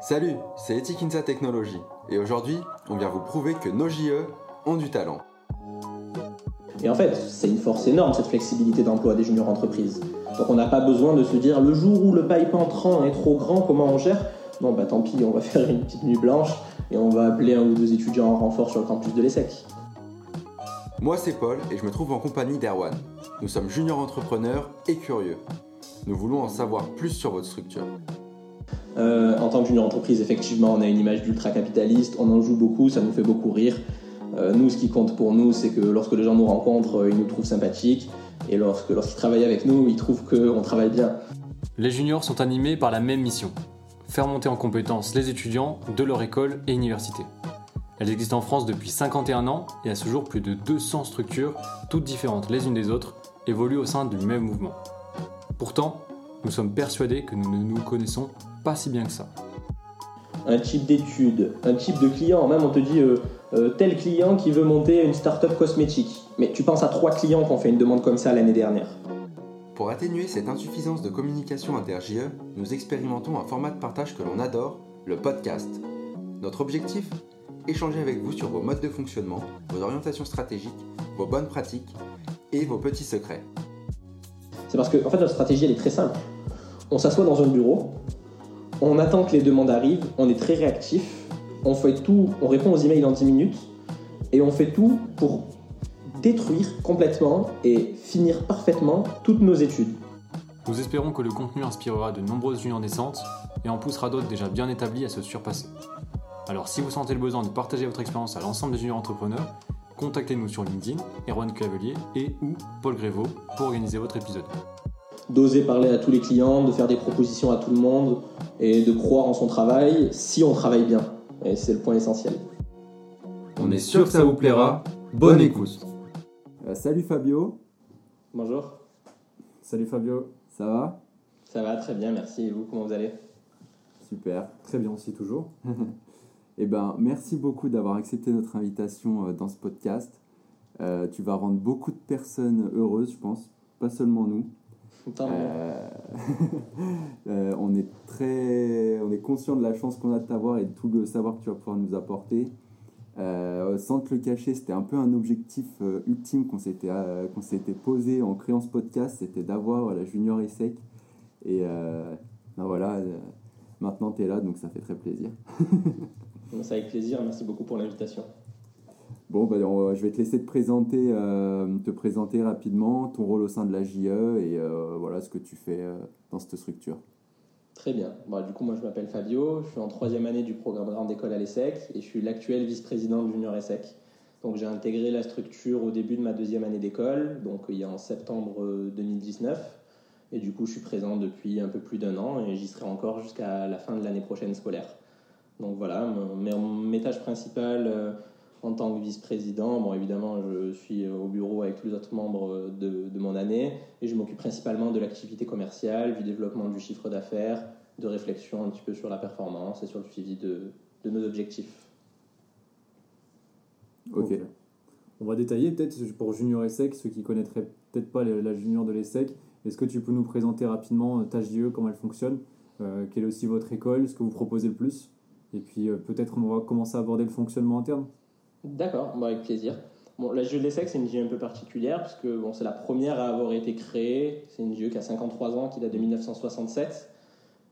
Salut, c'est Etikinsa Technologies et aujourd'hui, on vient vous prouver que nos JE ont du talent. Et en fait, c'est une force énorme cette flexibilité d'emploi des juniors entreprises. Donc on n'a pas besoin de se dire le jour où le pipe entrant est trop grand, comment on gère? Non, bah tant pis, on va faire une petite nuit blanche et on va appeler un ou deux étudiants en renfort sur le campus de l'ESSEC. Moi, c'est Paul et je me trouve en compagnie d'Erwan. Nous sommes juniors entrepreneurs et curieux. Nous voulons en savoir plus sur votre structure. Euh, en tant que junior entreprise, effectivement, on a une image d'ultra-capitaliste, on en joue beaucoup, ça nous fait beaucoup rire. Euh, nous, ce qui compte pour nous, c'est que lorsque les gens nous rencontrent, euh, ils nous trouvent sympathiques, et lorsque lorsqu'ils travaillent avec nous, ils trouvent qu'on travaille bien. Les juniors sont animés par la même mission faire monter en compétence les étudiants de leur école et université. Elles existent en France depuis 51 ans et à ce jour plus de 200 structures, toutes différentes les unes des autres, évoluent au sein du même mouvement. Pourtant, nous sommes persuadés que nous ne nous connaissons pas si bien que ça. Un type d'étude, un type de client, même on te dit euh, euh, tel client qui veut monter une start-up cosmétique. Mais tu penses à trois clients qui ont fait une demande comme ça l'année dernière. Pour atténuer cette insuffisance de communication inter-JE, nous expérimentons un format de partage que l'on adore, le podcast. Notre objectif? Échanger avec vous sur vos modes de fonctionnement, vos orientations stratégiques, vos bonnes pratiques et vos petits secrets. C'est parce que en fait, notre stratégie elle est très simple. On s'assoit dans un bureau, on attend que les demandes arrivent, on est très réactif, on fait tout, on répond aux emails en 10 minutes et on fait tout pour détruire complètement et finir parfaitement toutes nos études. Nous espérons que le contenu inspirera de nombreuses juniors naissantes et en poussera d'autres déjà bien établis à se surpasser. Alors si vous sentez le besoin de partager votre expérience à l'ensemble des juniors entrepreneurs, contactez-nous sur LinkedIn, Erwan Clavelier et ou Paul Grévaux pour organiser votre épisode. D'oser parler à tous les clients, de faire des propositions à tout le monde et de croire en son travail si on travaille bien. Et c'est le point essentiel. On est sûr que ça vous plaira. Bonne écoute. Euh, salut Fabio. Bonjour. Salut Fabio. Ça va? Ça va très bien, merci. Et vous, comment vous allez? Super. Très bien aussi toujours. eh ben, merci beaucoup d'avoir accepté notre invitation euh, dans ce podcast. Euh, tu vas rendre beaucoup de personnes heureuses, je pense, pas seulement nous. Euh, euh, on est très, on est conscient de la chance qu'on a de t'avoir et de tout le savoir que tu vas pouvoir nous apporter. Euh, sans te le cacher, c'était un peu un objectif ultime qu'on s'était qu'on s'était posé en créant ce podcast, c'était d'avoir la junior ESSEC. Et ben voilà, maintenant tu es là, donc ça fait très plaisir. C'est avec plaisir, merci beaucoup pour l'invitation. Bon, bah, je vais te laisser te présenter, euh, te présenter rapidement ton rôle au sein de la JE et euh, voilà ce que tu fais euh, dans cette structure. Très bien. Bah, du coup, moi, je m'appelle Fabio, je suis en troisième année du programme Grande École à l'ESSEC et je suis l'actuel vice-président de Junior ESSEC. Donc, j'ai intégré la structure au début de ma deuxième année d'école, donc il y a en septembre 2019. Et du coup, je suis présent depuis un peu plus d'un an et j'y serai encore jusqu'à la fin de l'année prochaine scolaire. Donc voilà, mes, mes tâches principales en tant que vice-président, bon, évidemment, je suis au bureau avec tous les autres membres de, de mon année et je m'occupe principalement de l'activité commerciale, du développement du chiffre d'affaires, de réflexion un petit peu sur la performance et sur le suivi de, de nos objectifs. Ok. On va détailler peut-être pour Junior ESSEC, ceux qui connaîtraient peut-être pas la Junior de l'ESSEC. Est-ce que tu peux nous présenter rapidement euh, Tâche JE, comment elle fonctionne euh, Quelle est aussi votre école Ce que vous proposez le plus Et puis euh, peut-être on va commencer à aborder le fonctionnement interne D'accord, avec plaisir. Bon, la JE de l'ESSEC, c'est une JE un peu particulière, parce que bon, c'est la première à avoir été créée. C'est une JE qui a 53 ans, qui date de 1967.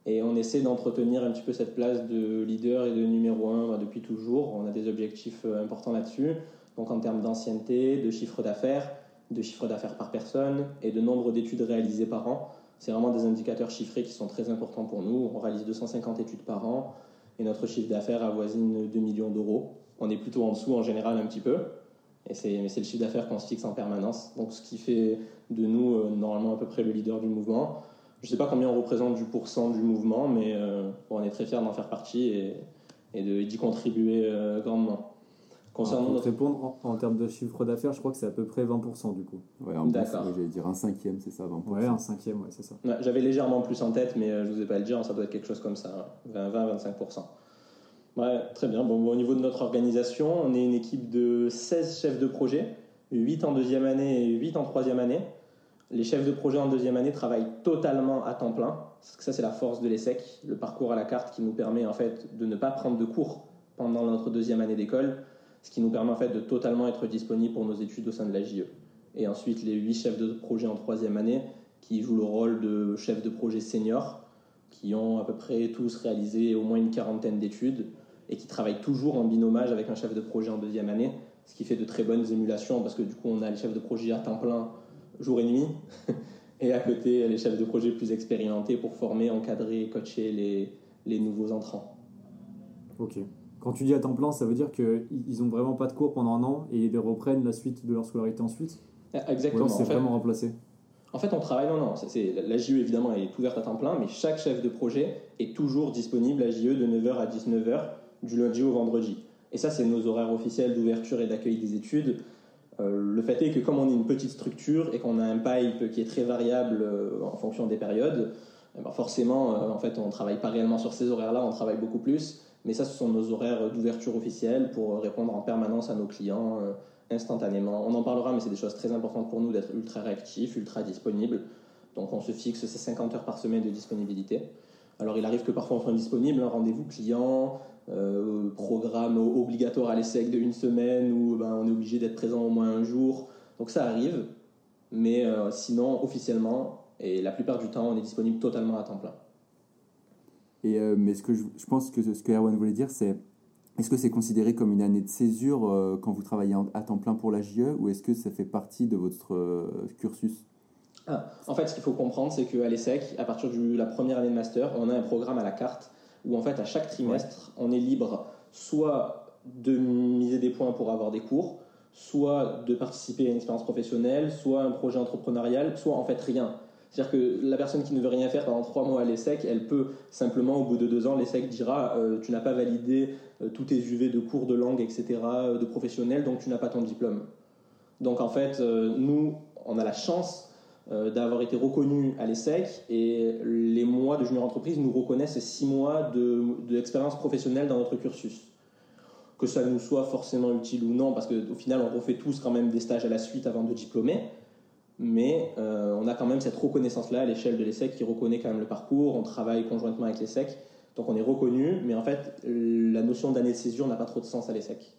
Et on essaie d'entretenir un petit peu cette place de leader et de numéro un bah, depuis toujours. On a des objectifs euh, importants là-dessus. Donc en termes d'ancienneté, de chiffre d'affaires, de chiffre d'affaires par personne et de nombre d'études réalisées par an. C'est vraiment des indicateurs chiffrés qui sont très importants pour nous. On réalise 250 études par an et notre chiffre d'affaires avoisine 2 millions d'euros on est plutôt en dessous en général un petit peu. Et c'est, mais c'est le chiffre d'affaires qu'on se fixe en permanence. Donc ce qui fait de nous euh, normalement à peu près le leader du mouvement. Je ne sais pas combien on représente du pourcent du mouvement, mais euh, on est très fiers d'en faire partie et, et de, d'y contribuer euh, grandement. Concernant pour répondre, en, termes de chiffre d'affaires, je crois que c'est à peu près 20% du coup. Ouais, en D'accord. j'allais dire un cinquième, c'est ça, 20%. Ouais, un cinquième, ouais, c'est ça. j'avais légèrement plus en tête, mais je ne vous ai pas le dire, ça doit être quelque chose comme ça, 20-25%. Ouais, très bien. Bon, au niveau de notre organisation, on est une équipe de 16 chefs de projet, 8 en deuxième année et 8 en troisième année. Les chefs de projet en deuxième année travaillent totalement à temps plein. Ça, c'est la force de l'ESSEC, le parcours à la carte qui nous permet en fait de ne pas prendre de cours pendant notre deuxième année d'école, ce qui nous permet en fait de totalement être disponible pour nos études au sein de la JE. Et ensuite, les huit chefs de projet en troisième année qui jouent le rôle de chefs de projet seniors, qui ont à peu près tous réalisé au moins une quarantaine d'études et qui travaillent toujours en binomage avec un chef de projet en deuxième année, ce qui fait de très bonnes émulations parce que du coup, on a les chefs de projet à temps plein jour et nuit, et à côté les chefs de projet plus expérimentés pour former, encadrer, coacher les, les nouveaux entrants. Ok. Quand tu dis à temps plein, ça veut dire qu'ils n'ont vraiment pas de cours pendant un an et ils reprennent la suite de leur scolarité ensuite? Exactement. c'est vraiment remplacé? En fait, on travaille, non, non, c'est, la JE évidemment elle est ouverte à temps plein, mais chaque chef de projet est toujours disponible à JE de 9h à 19h du lundi au vendredi. Et ça, c'est nos horaires officiels d'ouverture et d'accueil des études. Euh, le fait est que comme on est une petite structure et qu'on a un pipe qui est très variable euh, en fonction des périodes, eh ben, forcément, euh, en fait, on ne travaille pas réellement sur ces horaires-là, on travaille beaucoup plus. Mais ça, ce sont nos horaires d'ouverture officiels pour répondre en permanence à nos clients instantanément. On en parlera, mais c'est des choses très importantes pour nous d'être ultra réactifs, ultra disponibles. Donc on se fixe ces 50 heures par semaine de disponibilité. Alors il arrive que parfois on soit indisponible, un rendez-vous client, euh, programme obligatoire à l'ESSEC de une semaine où ben, on est obligé d'être présent au moins un jour. Donc ça arrive, mais euh, sinon officiellement, et la plupart du temps, on est disponible totalement à temps plein. Et, euh, mais ce que je, je, pense que ce que Erwan voulait dire, c'est est-ce que c'est considéré comme une année de césure quand vous travaillez à temps plein pour la JE ou est-ce que ça fait partie de votre cursus? Ah, En fait, ce qu'il faut comprendre, c'est qu'à l'ESSEC, à partir de la première année de master, on a un programme à la carte où en fait à chaque trimestre, on est libre soit de miser des points pour avoir des cours, soit de participer à une expérience professionnelle, soit un projet entrepreneurial, soit en fait rien. C'est-à-dire que la personne qui ne veut rien faire pendant trois mois à l'ESSEC, elle peut simplement, au bout de deux ans, l'ESSEC dira euh, Tu n'as pas validé euh, tous tes UV de cours de langue, etc., euh, de professionnel, donc tu n'as pas ton diplôme. Donc en fait, nous, on a la chance d'avoir été reconnu à l'ESSEC et les mois de junior entreprise nous reconnaissent six mois d'expérience de, professionnelle dans notre cursus. Que ça nous soit forcément utile ou non, parce qu'au final on refait tous quand même des stages à la suite avant de diplômer, mais euh, on a quand même cette reconnaissance-là à l'échelle de l'ESSEC qui reconnaît quand même le parcours, on travaille conjointement avec l'ESSEC, donc on est reconnu, mais en fait la notion d'année de césure n'a pas trop de sens à l'ESSEC.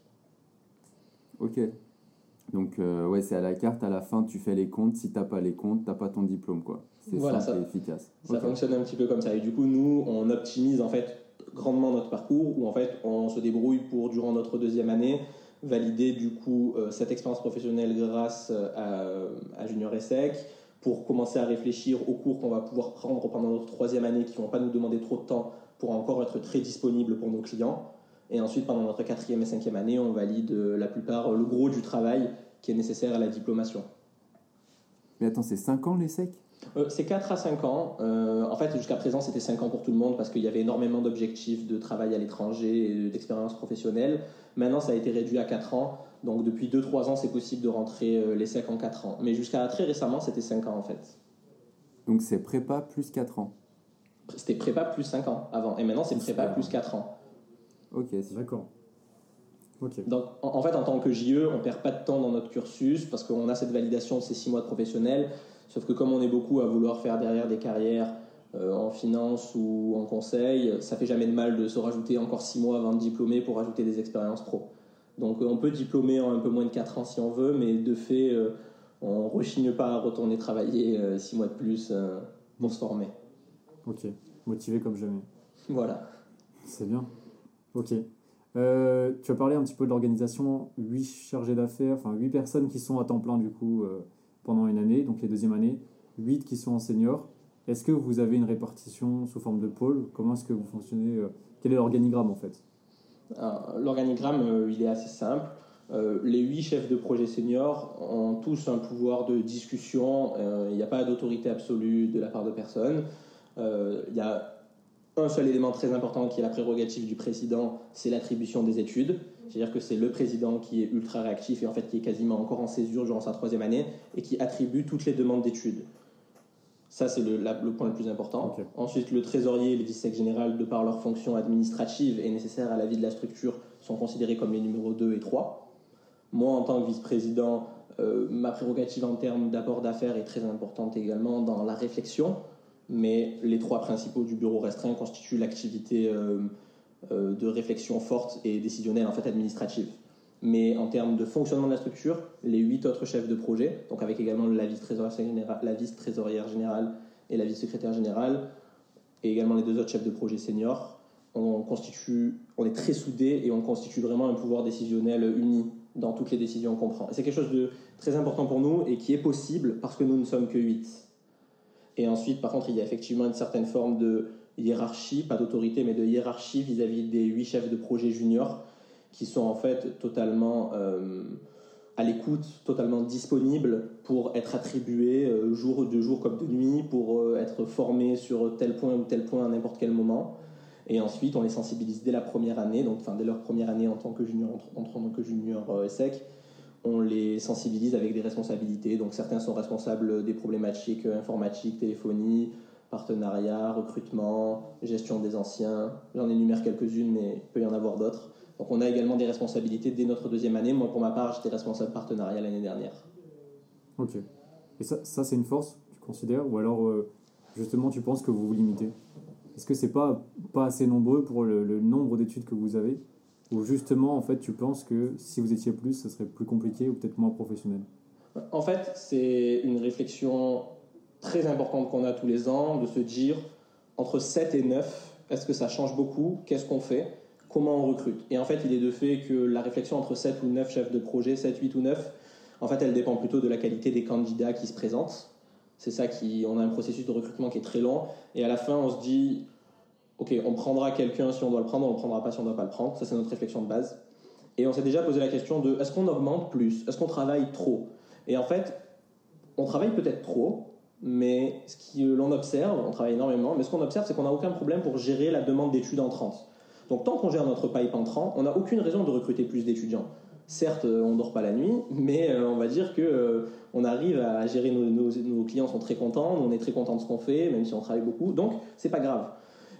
Ok, donc, euh, ouais, c'est à la carte, à la fin, tu fais les comptes. Si tu n'as pas les comptes, tu n'as pas ton diplôme, quoi. C'est voilà, et efficace. Ça fonctionne un petit peu comme ça. Et du coup, nous, on optimise en fait grandement notre parcours, où en fait, on se débrouille pour, durant notre deuxième année, valider du coup euh, cette expérience professionnelle grâce euh, à, à Junior ESSEC, pour commencer à réfléchir aux cours qu'on va pouvoir prendre pendant notre troisième année, qui ne vont pas nous demander trop de temps pour encore être très disponible pour nos clients. Et ensuite, pendant notre quatrième et cinquième année, on valide euh, la plupart, le gros du travail qui est nécessaire à la diplomation. Mais attends, c'est 5 ans les SEC euh, C'est 4 à 5 ans. Euh, en fait, jusqu'à présent, c'était 5 ans pour tout le monde parce qu'il y avait énormément d'objectifs de travail à l'étranger et d'expérience professionnelle. Maintenant, ça a été réduit à 4 ans. Donc, depuis 2-3 ans, c'est possible de rentrer les SEC en 4 ans. Mais jusqu'à très récemment, c'était 5 ans en fait. Donc, c'est prépa plus 4 ans? C'était prépa plus 5 ans avant. Et maintenant, c'est prépa plus 4 ans. Ok, c'est d'accord. Donc, en, fait, en tant que JE, on perd pas de temps dans notre cursus parce qu'on a cette validation de ces six mois de professionnel. Sauf que comme on est beaucoup à vouloir faire derrière des carrières euh, en finance ou en conseil, ça fait jamais de mal de se rajouter encore six mois avant de diplômer pour rajouter des expériences pro. Donc, on peut diplômer en un peu moins de quatre ans si on veut, mais de fait, euh, on rechigne pas à retourner travailler euh, six mois de plus pour se former. Ok, motivé comme jamais. Voilà. C'est bien. Ok. Euh, tu as parlé un petit peu de l'organisation, 8 chargés d'affaires, enfin 8 personnes qui sont à temps plein du coup euh, pendant une année, donc les deuxièmes années, 8 qui sont en senior. Est-ce que vous avez une répartition sous forme de pôle? Comment est-ce que vous fonctionnez euh, Quel est l'organigramme en fait? L'organigramme, il est assez simple. les 8 chefs de projet seniors ont tous un pouvoir de discussion. Il n'y a pas d'autorité absolue de la part de personne. Il y a un seul élément très important qui est la prérogative du président, c'est l'attribution des études. C'est-à-dire que c'est le président qui est ultra réactif et en fait qui est quasiment encore en césure durant sa troisième année et qui attribue toutes les demandes d'études. Ça, c'est le, le, point le plus important. Ensuite, le trésorier et le vice général, de par leur fonction administrative et nécessaire à la vie de la structure, sont considérés comme les numéros 2 et 3. Moi, en tant que vice-président, Euh, ma prérogative en termes d'apport d'affaires est très importante également dans la réflexion, mais les trois principaux du bureau restreint constituent l'activité euh, euh, de réflexion forte et décisionnelle, en fait administrative. Mais en termes de fonctionnement de la structure, les huit autres chefs de projet, donc avec également la vice-trésorière générale, et la vice-secrétaire générale, et également les deux autres chefs de projet seniors, on, constitue, on est très soudés et on constitue vraiment un pouvoir décisionnel uni dans toutes les décisions qu'on prend. c'est quelque chose de très important pour nous et qui est possible parce que nous ne sommes que 8. Et ensuite, par contre, il y a effectivement une certaine forme de hiérarchie, pas d'autorité, mais de hiérarchie vis-à-vis des huit chefs de projet juniors qui sont en fait totalement euh, à l'écoute, totalement disponibles pour être attribués euh, jour de jour comme de nuit, pour euh, être formés sur tel point ou tel point à n'importe quel moment. Et ensuite, on les sensibilise dès la première année, donc enfin, dès leur première année en tant que junior, en, tant que junior on les sensibilise avec des responsabilités. Donc certains sont responsables des problématiques informatiques, téléphonie, partenariat, recrutement, gestion des anciens. J'en énumère quelques-unes, mais il peut y en avoir d'autres. Donc on a également des responsabilités dès notre deuxième année. Moi, pour ma part, j'étais responsable partenariat l'année dernière. Ok. Et ça, ça c'est une force, tu considères? Ou alors, euh, justement, tu penses que vous vous limitez? Est-ce que c'est pas, pas assez nombreux pour le, nombre d'études que vous avez? Ou justement, en fait, tu penses que si vous étiez plus, ce serait plus compliqué ou peut-être moins professionnel? En fait, c'est une réflexion très importante qu'on a tous les ans, de se dire, entre 7 et 9, est-ce que ça change beaucoup? Qu'est-ce qu'on fait? Comment on recrute? Et en fait, il est de fait que la réflexion entre 7 ou 9 chefs de projet, 7, 8 ou 9, en fait, elle dépend plutôt de la qualité des candidats qui se présentent. C'est ça qui. On a un processus de recrutement qui est très long. Et à la fin, on se dit ok, on prendra quelqu'un si on doit le prendre, on le prendra pas si on ne doit pas le prendre. Ça, c'est notre réflexion de base. Et on s'est déjà posé la question de est-ce qu'on augmente plus? Est-ce qu'on travaille trop? Et en fait, on travaille peut-être trop, mais ce que l'on observe, on travaille énormément, mais ce qu'on observe, c'est qu'on n'a aucun problème pour gérer la demande d'études entrantes. Donc tant qu'on gère notre pipe entrant, on n'a aucune raison de recruter plus d'étudiants. Certes, euh, on ne dort pas la nuit, mais euh, on va dire que euh, on arrive à gérer nos, nos, clients sont très contents, on est très content de ce qu'on fait, même si on travaille beaucoup. Donc c'est pas grave.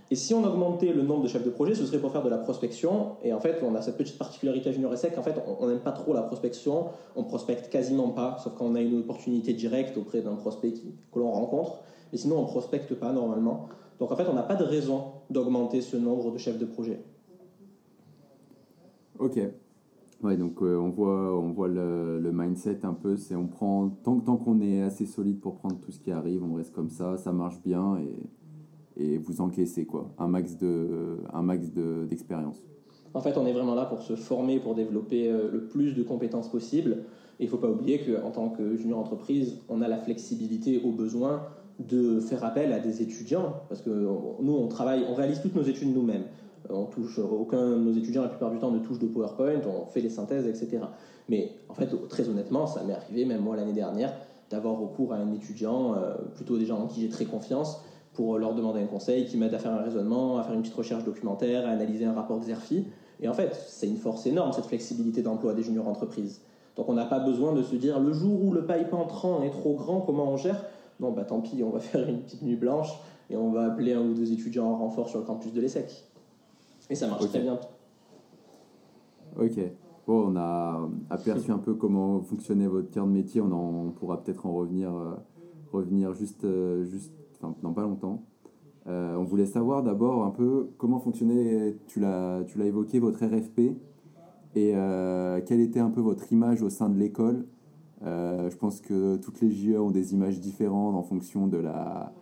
Et si on augmentait le nombre de chefs de projet, ce serait pour faire de la prospection. Et en fait, on a cette petite particularité à Junior Sec. En fait, on n'aime pas trop la prospection. On prospecte quasiment pas, sauf quand on a une opportunité directe auprès d'un prospect que l'on rencontre. Mais sinon, on prospecte pas normalement. Donc en fait, on n'a pas de raison d'augmenter ce nombre de chefs de projet. Ok. Ouais, donc euh, on voit, on voit le, le, mindset un peu, c'est on prend, tant, tant qu'on est assez solide pour prendre tout ce qui arrive, on reste comme ça, ça marche bien et, et vous encaissez quoi, un max de, un max d'expérience. en fait, on est vraiment là pour se former, pour développer euh, le plus de compétences possible. Et il ne faut pas oublier qu'en tant que junior entreprise, on a la flexibilité au besoin de faire appel à des étudiants, parce que nous, on travaille, on réalise toutes nos études nous-mêmes. On touche, aucun de nos étudiants, la plupart du temps, ne touche de PowerPoint, on fait les synthèses, etc. Mais en fait, très honnêtement, ça m'est arrivé, même moi l'année dernière, d'avoir recours à un étudiant, euh, plutôt des gens en qui j'ai très confiance, pour leur demander un conseil, qui m'aide à faire un raisonnement, à faire une petite recherche documentaire, à analyser un rapport Xerfi. Et en fait, c'est une force énorme, cette flexibilité d'emploi des juniors entreprises. Donc on n'a pas besoin de se dire, le jour où le pipe entrant est trop grand, comment on gère? Non, bah tant pis, on va faire une petite nuit blanche et on va appeler un ou deux étudiants en renfort sur le campus de l'ESSEC. Et ça marche très bien. Ok. Bon, on a aperçu un peu comment fonctionnait votre cœur de métier. On, en, pourra peut-être en revenir, euh, revenir juste, euh, juste enfin, dans pas longtemps. Euh, on voulait savoir d'abord un peu comment fonctionnait, tu l'as évoqué, votre RFP et quelle était un peu votre image au sein de l'école euh, je pense que toutes les JE ont des images différentes en fonction de la,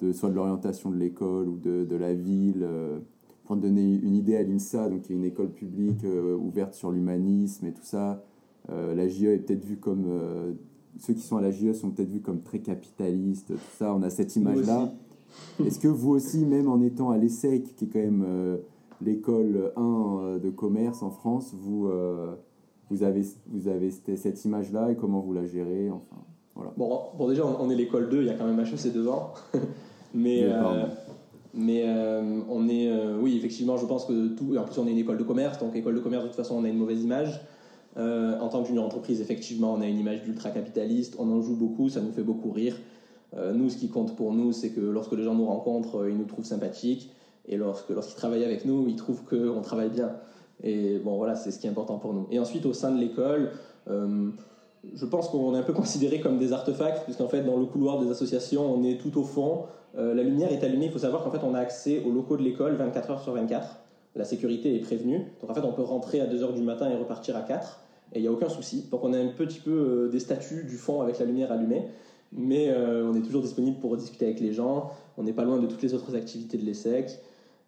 de, soit de l'orientation de l'école ou de, de, la ville. Euh, pour donner une idée à l'INSA, donc qui est une école publique euh, ouverte sur l'humanisme et tout ça, la JE est peut-être vue comme ceux qui sont à la JE sont peut-être vus comme très capitalistes, tout ça. On a cette image-là. Est-ce que vous aussi, même en étant à l'ESSEC, qui est quand même l'école 1 de commerce en France, vous vous avez, vous avez cette image-là et comment vous la gérez enfin, voilà. bon, bon, déjà, on, est l'école 2, il y a quand même HEC devant. mais euh, mais euh, on est, euh, oui, effectivement, je pense que tout, et en plus, on est une école de commerce, donc école de commerce, de toute façon, on a une mauvaise image. En tant qu'une entreprise, effectivement, on a une image d'ultra-capitaliste, on en joue beaucoup, ça nous fait beaucoup rire. nous, ce qui compte pour nous, c'est que lorsque les gens nous rencontrent, ils nous trouvent sympathiques, et lorsque, lorsqu'ils travaillent avec nous, ils trouvent qu'on travaille bien. Et bon, voilà, c'est ce qui est important pour nous. Et ensuite, au sein de l'école, euh, je pense qu'on est un peu considéré comme des artefacts, puisqu'en fait, dans le couloir des associations, on est tout au fond. Euh, la lumière est allumée. Il faut savoir qu'en fait, on a accès aux locaux de l'école 24 heures sur 24. La sécurité est prévenue. Donc, en fait, on peut rentrer à 2 heures du matin et repartir à 4. Et il n'y a aucun souci. Donc, on a un petit peu euh, des statuts du fond avec la lumière allumée. Mais euh, on est toujours disponible pour discuter avec les gens. On n'est pas loin de toutes les autres activités de l'ESSEC.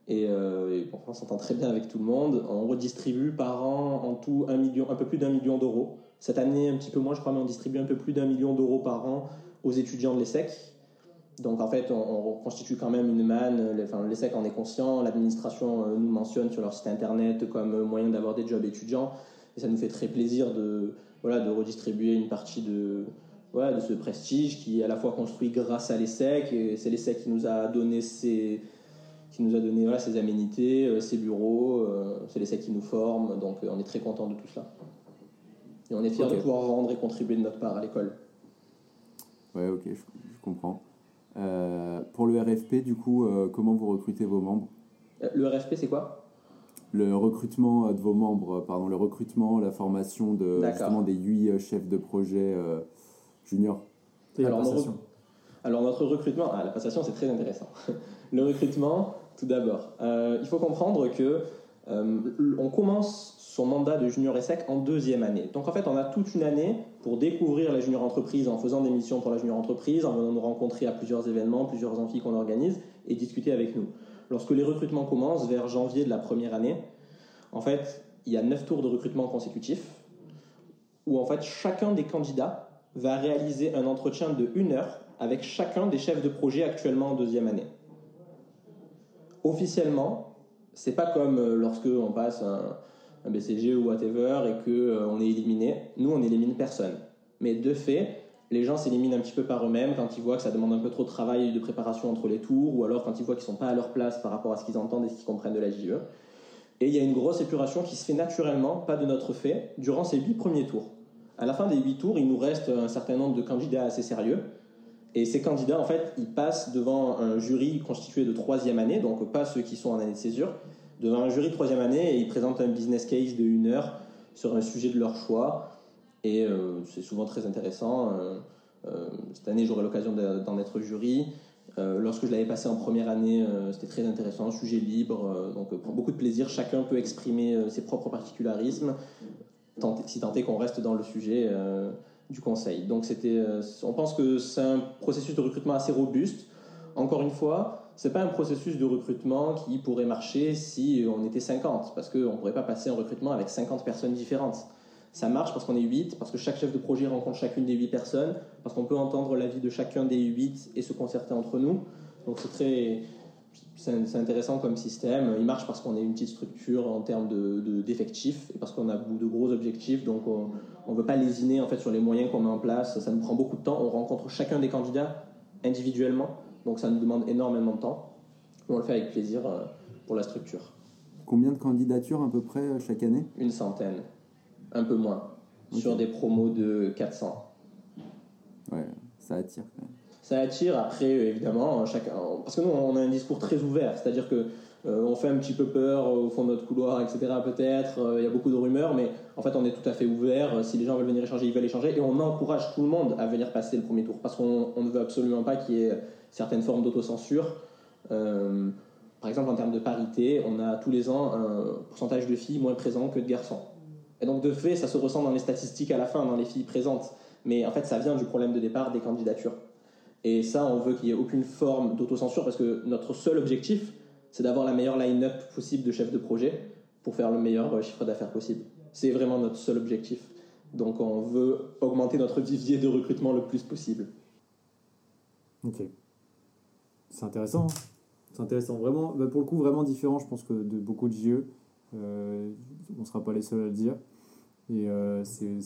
Et, bon, on s'entend très bien avec tout le monde. On redistribue par an en tout un, un peu plus d'un million d'euros cette année, un petit peu moins, je crois, mais on distribue un peu plus d'un million d'euros par an aux étudiants de l'ESSEC. Donc en fait, on, constitue quand même une manne. Enfin, l'ESSEC en est conscient. L'administration euh, nous mentionne sur leur site internet comme moyen d'avoir des jobs étudiants. Et ça nous fait très plaisir de, voilà, de redistribuer une partie de, voilà, de ce prestige qui est à la fois construit grâce à l'ESSEC. Et c'est l'ESSEC qui nous a donné ses, qui nous a donné voilà, ses aménités, euh, ses bureaux. Euh, c'est l'ESSEC qui nous forme. Donc on est très content de tout cela. Et on est fiers de pouvoir rendre et contribuer de notre part à l'école. Ouais, ok, je, comprends. Euh, pour le RFP, du coup, euh, comment vous recrutez vos membres? Euh, Le RFP, c'est quoi? Le recrutement de vos membres, pardon, le recrutement, la formation de justement des huit chefs de projet juniors. Et alors, la passation. alors, notre recrutement, ah, la passation, c'est très intéressant. le recrutement, tout d'abord, il faut comprendre que on commence son mandat de junior ESSEC en deuxième année. Donc en fait, on a toute une année pour découvrir la junior entreprise en faisant des missions pour la junior entreprise, en venant nous rencontrer à plusieurs événements, plusieurs amphis qu'on organise et discuter avec nous. Lorsque les recrutements commencent vers janvier de la première année, en fait, il y a neuf tours de recrutement consécutifs où en fait chacun des candidats va réaliser un entretien de une heure avec chacun des chefs de projet actuellement en deuxième année. Officiellement, c'est pas comme euh, lorsque on passe un, un BCG ou whatever et qu'on euh, on est éliminé. Nous, on élimine personne. Mais de fait, les gens s'éliminent un petit peu par eux-mêmes quand ils voient que ça demande un peu trop de travail et de préparation entre les tours, ou alors quand ils voient qu'ils sont pas à leur place par rapport à ce qu'ils entendent et ce qu'ils comprennent de la JE. Et il y a une grosse épuration qui se fait naturellement, pas de notre fait, durant ces huit premiers tours. À la fin des huit tours, il nous reste un certain nombre de candidats assez sérieux. Et ces candidats, en fait, ils passent devant un jury constitué de troisième année, donc pas ceux qui sont en année de césure, devant un jury de troisième année et ils présentent un business case de une heure sur un sujet de leur choix. Et euh, c'est souvent très intéressant. Euh, euh, cette année, j'aurai l'occasion d'en être jury. lorsque je l'avais passé en première année, c'était très intéressant, sujet libre, donc beaucoup de plaisir. Chacun peut exprimer ses propres particularismes, si tant est qu'on reste dans le sujet du conseil. Donc c'était, on pense que c'est un processus de recrutement assez robuste. Encore une fois, c'est pas un processus de recrutement qui pourrait marcher si on était 50, parce qu'on ne pourrait pas passer un recrutement avec 50 personnes différentes. Ça marche parce qu'on est 8, parce que chaque chef de projet rencontre chacune des 8 personnes, parce qu'on peut entendre l'avis de chacun des 8 et se concerter entre nous. Donc c'est très. C'est intéressant comme système. Il marche parce qu'on est une petite structure en termes d'effectifs de, et parce qu'on a de gros objectifs. Donc on ne veut pas lésiner en fait sur les moyens qu'on met en place. Ça nous prend beaucoup de temps. On rencontre chacun des candidats individuellement donc ça nous demande énormément de temps. on le fait avec plaisir euh, pour la structure. Combien de candidatures à peu près euh, chaque année? Une centaine, un peu moins, sur des promos de 400. Ouais, ça attire quand même. Ça attire, après évidemment, chacun, parce que nous on a un discours très ouvert, c'est-à-dire que euh, on fait un petit peu peur au fond de notre couloir, etc. Peut-être, euh, il y a beaucoup de rumeurs, mais en fait, on est tout à fait ouvert. Si les gens veulent venir échanger, ils veulent échanger, et on encourage tout le monde à venir passer le premier tour, parce qu'on ne veut absolument pas qu'il y ait certaines formes d'autocensure. Euh, par exemple, en termes de parité, on a tous les ans un pourcentage de filles moins présent que de garçons. Et donc, de fait, ça se ressent dans les statistiques à la fin, dans les filles présentes. Mais en fait, ça vient du problème de départ des candidatures. Et ça, on veut qu'il n'y ait aucune forme d'autocensure, parce que notre seul objectif, c'est d'avoir la meilleure line-up possible de chefs de projet pour faire le meilleur euh, chiffre d'affaires possible. C'est vraiment notre seul objectif. Donc on veut augmenter notre vivier de recrutement le plus possible. Ok. C'est intéressant. Hein. C'est intéressant. Vraiment, bah, pour le coup, vraiment différent, je pense, que de beaucoup de JE. Euh, on ne sera pas les seuls à le dire. Et euh, c'est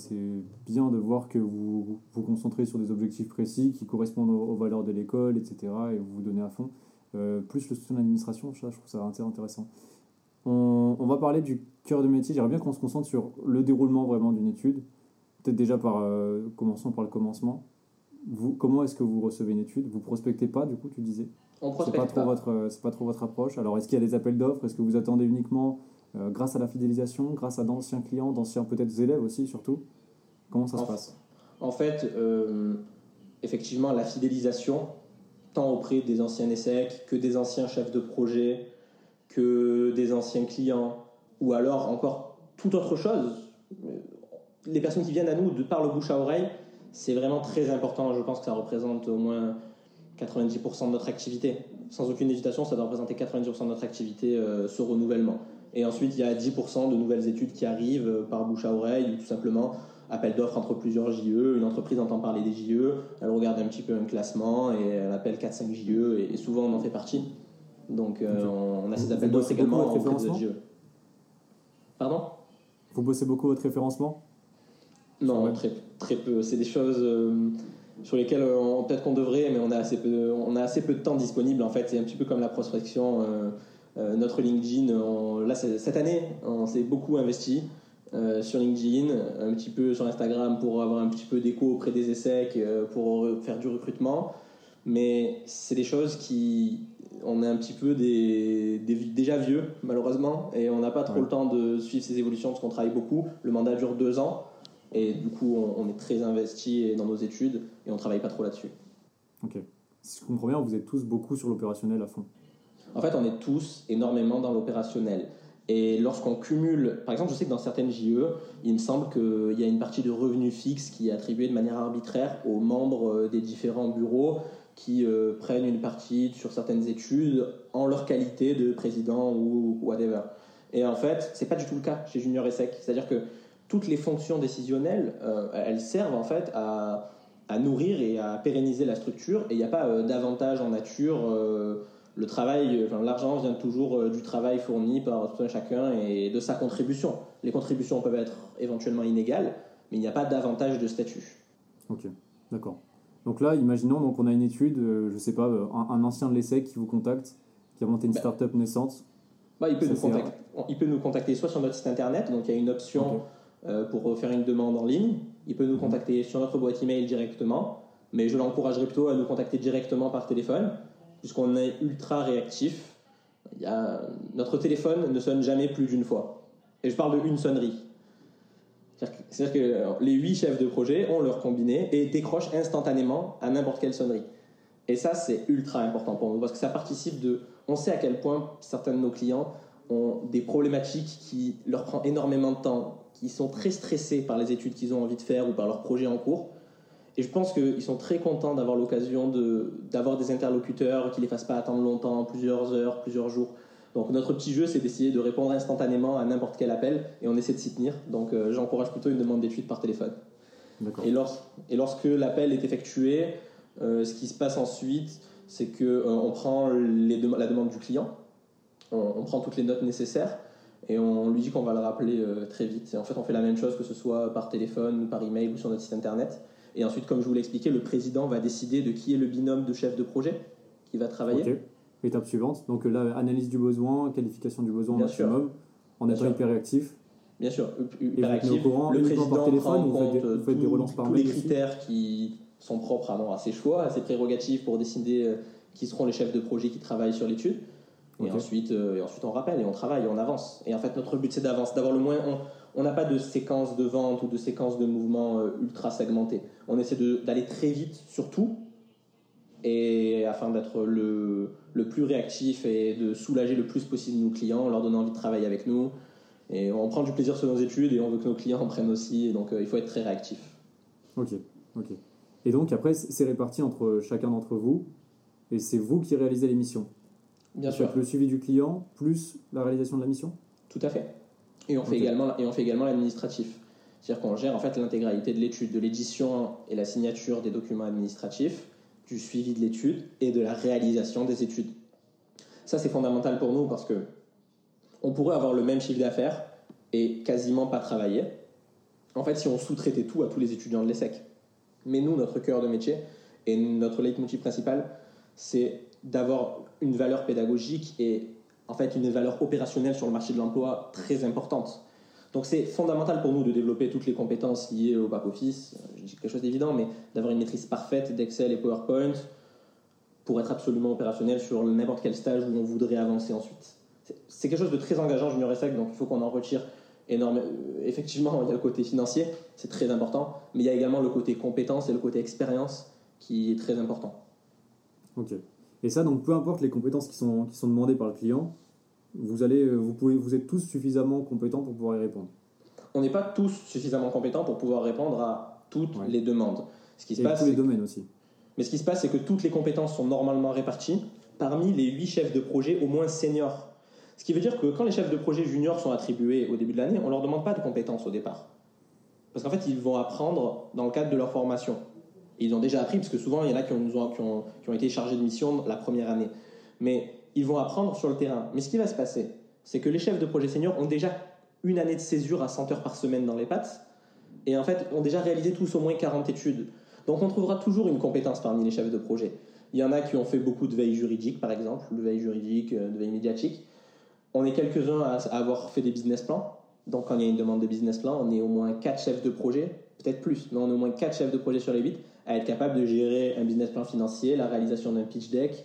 bien de voir que vous vous concentrez sur des objectifs précis qui correspondent aux, valeurs de l'école, etc. Et vous vous donnez à fond. Euh, plus le soutien de l'administration, je trouve ça intéressant. On, on, va parler du cœur de métier. J'aimerais bien qu'on se concentre sur le déroulement vraiment d'une étude. Peut-être déjà par, commençons par le commencement. Vous, comment est-ce que vous recevez une étude? Vous prospectez pas, du coup, tu disais? On prospecte pas. Trop Votre, euh, c'est pas trop votre approche. Alors, est-ce qu'il y a des appels d'offres? Est-ce que vous attendez uniquement grâce à la fidélisation, grâce à d'anciens clients, d'anciens peut-être élèves aussi, surtout? Comment ça se passe? En fait, euh, effectivement, la fidélisation, tant auprès des anciens ESSEC que des anciens chefs de projet, que des anciens clients, ou alors encore toute autre chose. Les personnes qui viennent à nous de par le bouche à oreille, c'est vraiment très important. Je pense que ça représente au moins 90% de notre activité. Sans aucune hésitation, ça doit représenter 90% de notre activité, euh, ce renouvellement. Et ensuite, il y a 10% de nouvelles études qui arrivent euh, par bouche à oreille, ou tout simplement appel d'offres entre plusieurs JE. Une entreprise entend parler des JE, elle regarde un petit peu un classement et elle appelle 4-5 JE, et, souvent on en fait partie. Donc euh, on, a ces appels d'offres également auprès de JE. Pardon? Vous bossez beaucoup votre référencement? Non, très, très peu. C'est des choses sur lesquels euh, peut-être qu'on devrait, mais on a, assez peu, on a assez peu de temps disponible. En fait, c'est un petit peu comme la prospection. Euh, euh, notre LinkedIn, là, cette année, on s'est beaucoup investi sur LinkedIn, un petit peu sur Instagram pour avoir un petit peu d'écho auprès des essais, pour faire du recrutement. Mais c'est des choses qui. On est un petit peu des, déjà vieux, malheureusement, et on n'a pas trop le temps de suivre ces évolutions parce qu'on travaille beaucoup. Le mandat dure deux ans. Et du coup, on, est très investi dans nos études et on travaille pas trop là-dessus. Ok. Si je comprends bien, vous êtes tous beaucoup sur l'opérationnel à fond. En fait, on est tous énormément dans l'opérationnel. Et lorsqu'on cumule, par exemple, je sais que dans certaines JE, il me semble qu'il y a une partie de revenus fixes qui est attribuée de manière arbitraire aux membres euh, des différents bureaux qui euh, prennent une partie sur certaines études en leur qualité de président ou whatever. Et en fait, c'est pas du tout le cas chez Junior et Sec. C'est-à-dire que toutes les fonctions décisionnelles, euh, elles servent en fait à, nourrir et à pérenniser la structure. Et il n'y a pas euh, d'avantage en nature. Euh, le travail, enfin, l'argent vient toujours du travail fourni par tout un chacun et de sa contribution. Les contributions peuvent être éventuellement inégales, mais il n'y a pas d'avantage de statut. Ok, d'accord. Donc là, imaginons donc on a une étude, je sais pas, un, ancien de l'ESSEC qui vous contacte, qui a monté une bah. start-up naissante. Bah, il, peut nous contacter, il peut nous contacter soit sur notre site internet, donc il y a une option pour faire une demande en ligne. Il peut nous mhm. contacter sur notre boîte email directement, mais je l'encouragerais plutôt à nous contacter directement par téléphone, puisqu'on est ultra réactif. Il y a... Notre téléphone ne sonne jamais plus d'une fois. Et je parle de une sonnerie. C'est-à-dire que les huit chefs de projet ont leur combiné et décrochent instantanément à n'importe quelle sonnerie. Et ça, c'est ultra important pour nous parce que ça participe de. On sait à quel point certains de nos clients ont des problématiques qui leur prend énormément de temps, qui sont très stressés par les études qu'ils ont envie de faire ou par leurs projets en cours. Et je pense qu'ils sont très contents d'avoir l'occasion d'avoir des interlocuteurs qui ne les fassent pas attendre longtemps, plusieurs heures, plusieurs jours. Donc notre petit jeu, c'est d'essayer de répondre instantanément à n'importe quel appel et on essaie de s'y tenir. Donc euh, j'encourage plutôt une demande d'études par téléphone. Et, et, lorsque l'appel est effectué, euh, ce qui se passe ensuite, c'est qu'on euh, prend les la demande du client, on, on, prend toutes les notes nécessaires et on lui dit qu'on va le rappeler euh, très vite. Et en fait, on fait la même chose que ce soit par téléphone, par email ou sur notre site internet. Et ensuite, comme je vous l'ai expliqué, le président va décider de qui est le binôme de chef de projet qui va travailler. Ok. Étape suivante. Donc là, analyse du besoin, qualification du besoin maximum, en étant hyper réactif. Bien sûr, hyper actif. le président par téléphone ou vous faites, des, relances par tous les critères qui sont propres à, à ses choix, à ses prérogatives pour décider euh, qui seront les chefs de projet qui travaillent sur l'étude. Et, ensuite, euh, et ensuite, on rappelle et on travaille et on avance. Et en fait, notre but, c'est d'avancer, d'avoir le moins. On n'a pas de séquence de vente ou de séquence de mouvement euh, ultra segmentée. On essaie d'aller très vite sur tout, et afin d'être le, le, plus réactif et de soulager le plus possible nos clients, en leur donnant envie de travailler avec nous. Et on prend du plaisir sur nos études et on veut que nos clients en prennent aussi. Et donc, euh, il faut être très réactif. Ok, ok. Et donc, après, c'est réparti entre chacun d'entre vous, et c'est vous qui réalisez l'émission. Bien sûr. Le suivi du client plus la réalisation de la mission Tout à fait. Et on, fait, également, et on fait également l'administratif. C'est-à-dire qu'on gère en fait l'intégralité de l'étude, de l'édition et la signature des documents administratifs, du suivi de l'étude et de la réalisation des études. Ça, c'est fondamental pour nous parce que on pourrait avoir le même chiffre d'affaires et quasiment pas travailler. En fait, si on sous-traitait tout à tous les étudiants de l'ESSEC. Mais nous, notre cœur de métier et notre leitmotiv principal, c'est d'avoir une valeur pédagogique et en fait une valeur opérationnelle sur le marché de l'emploi très importante. Donc c'est fondamental pour nous de développer toutes les compétences liées au back-office, je dis quelque chose d'évident, mais d'avoir une maîtrise parfaite d'Excel et PowerPoint pour être absolument opérationnel sur n'importe quel stage où on voudrait avancer ensuite. C'est quelque chose de très engageant Junior ESSEC, donc il faut qu'on en retire énorme. euh, Effectivement, il y a le côté financier, c'est très important, mais il y a également le côté compétence et le côté expérience qui est très important. Ok. Et ça, donc peu importe les compétences qui sont, qui sont demandées par le client, vous, allez, euh, vous, pouvez, vous êtes tous suffisamment compétents pour pouvoir y répondre. On n'est pas tous suffisamment compétents pour pouvoir répondre à toutes Ouais. les demandes. Ce qui se Et passe, tous les c'est que- domaines aussi. mais ce qui se passe, c'est que toutes les compétences sont normalement réparties parmi les huit chefs de projet au moins seniors. Ce qui veut dire que quand les chefs de projet juniors sont attribués au début de l'année, on leur demande pas de compétences au départ. Parce qu'en fait, ils vont apprendre dans le cadre de leur formation. Ils ont déjà appris, parce que souvent, il y en a qui ont, été chargés de mission la première année. Mais ils vont apprendre sur le terrain. Mais ce qui va se passer, c'est que les chefs de projet seniors ont déjà une année de césure à 100 heures par semaine dans les pattes. Et en fait, ont déjà réalisé tous au moins 40 études. Donc on trouvera toujours une compétence parmi les chefs de projet. Il y en a qui ont fait beaucoup de veille juridique, par exemple, de veille juridique, euh, de veille médiatique. On est quelques-uns à avoir fait des business plans. Donc quand il y a une demande de business plan, on est au moins 4 chefs de projet, peut-être plus, mais on est au moins 4 chefs de projet sur les 8 à être capable de gérer un business plan financier, la réalisation d'un pitch deck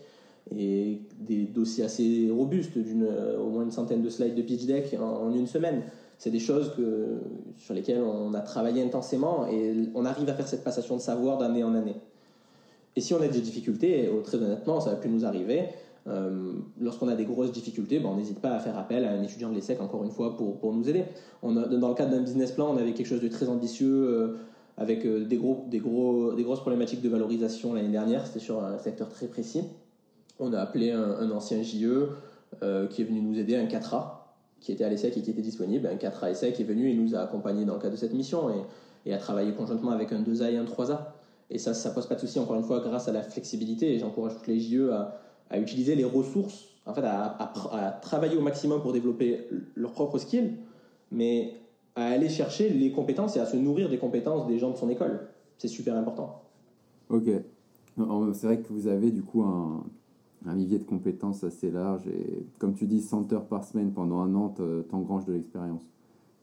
et des dossiers assez robustes, d'une, euh, au moins une centaine de slides de pitch deck en, une semaine. C'est des choses sur lesquelles on a travaillé intensément et on arrive à faire cette passation de savoir d'année en année. Et si on a des difficultés, et, très honnêtement, ça va plus nous arriver, euh, lorsqu'on a des grosses difficultés, ben, on n'hésite pas à faire appel à un étudiant de l'ESSEC, encore une fois, pour, nous aider. A, dans le cadre d'un business plan, on avait quelque chose de très ambitieux, euh, avec euh, des, gros, des, gros, des grosses problématiques de valorisation l'année dernière, c'était sur un secteur très précis. On a appelé un, ancien JE euh, qui est venu nous aider, un 4A, qui était à l'ESSEC et qui était disponible. Un 4A ESSEC est venu et nous a accompagnés dans le cadre de cette mission et, a travaillé conjointement avec un 2A et un 3A. Et ça, ça pose pas de souci, encore une fois, grâce à la flexibilité. Et j'encourage toutes les JE à, utiliser les ressources, en fait, à, à, travailler au maximum pour développer leurs propres skills, mais à aller chercher les compétences et à se nourrir des compétences des gens de son école. C'est super important. Ok. C'est vrai que vous avez du coup un, un vivier de compétences assez large et comme tu dis, 100 heures par semaine pendant un an, t'engranges de l'expérience.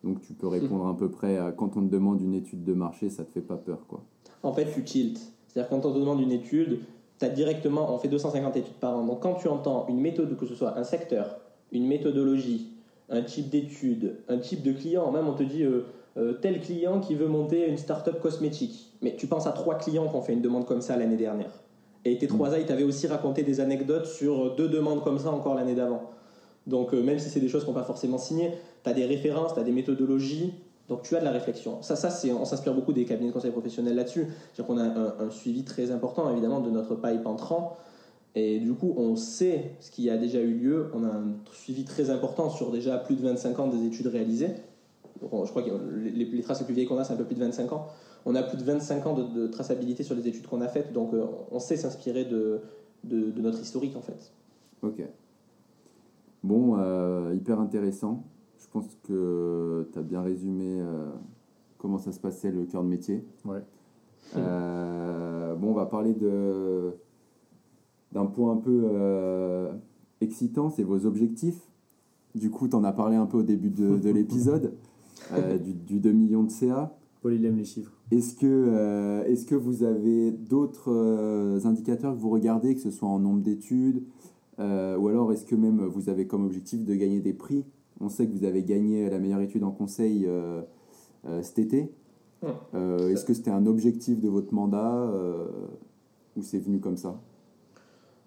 Donc tu peux répondre à peu près à quand on te demande une étude de marché, ça te fait pas peur quoi. En fait, tu tiltes. C'est-à-dire quand on te demande une étude, tu as directement, on fait 250 études par an. Donc quand tu entends une méthode, que ce soit un secteur, une méthodologie, un type d'étude, un type de client, même on te dit euh, euh, tel client qui veut monter une start-up cosmétique. Mais tu penses à trois clients qui ont fait une demande comme ça l'année dernière. Et tes trois A, t'avaient aussi raconté des anecdotes sur deux demandes comme ça encore l'année d'avant. Donc euh, même si c'est des choses qu'on pas forcément signées, tu as des références, tu as des méthodologies, donc tu as de la réflexion. Ça, ça c'est, on s'inspire beaucoup des cabinets de conseil professionnels là-dessus. C'est-à-dire qu'on a un, un, suivi très important évidemment de notre pipe entrant. Et du coup, on sait ce qui a déjà eu lieu. On a un suivi très important sur déjà plus de 25 ans des études réalisées. Je crois que les, les, traces les plus vieilles qu'on a, c'est un peu plus de 25 ans. On a plus de 25 ans de, de traçabilité sur les études qu'on a faites. Donc euh, on sait s'inspirer de, de, de, notre historique en fait. Ok. Bon, euh, hyper intéressant. Je pense que tu as bien résumé euh, comment ça se passait le cœur de métier. Ouais. Euh, bon, on va parler de d'un point un peu euh, excitant, c'est vos objectifs. Du coup, tu en as parlé un peu au début de, de l'épisode, euh, du, du 2 millions de CA. Paul, il aime les chiffres. Est-ce que, euh, est que vous avez d'autres indicateurs que vous regardez, que ce soit en nombre d'études, ou alors est-ce que même vous avez comme objectif de gagner des prix? On sait que vous avez gagné la meilleure étude en conseil cet été. Mmh. est-ce que c'était un objectif de votre mandat ou c'est venu comme ça?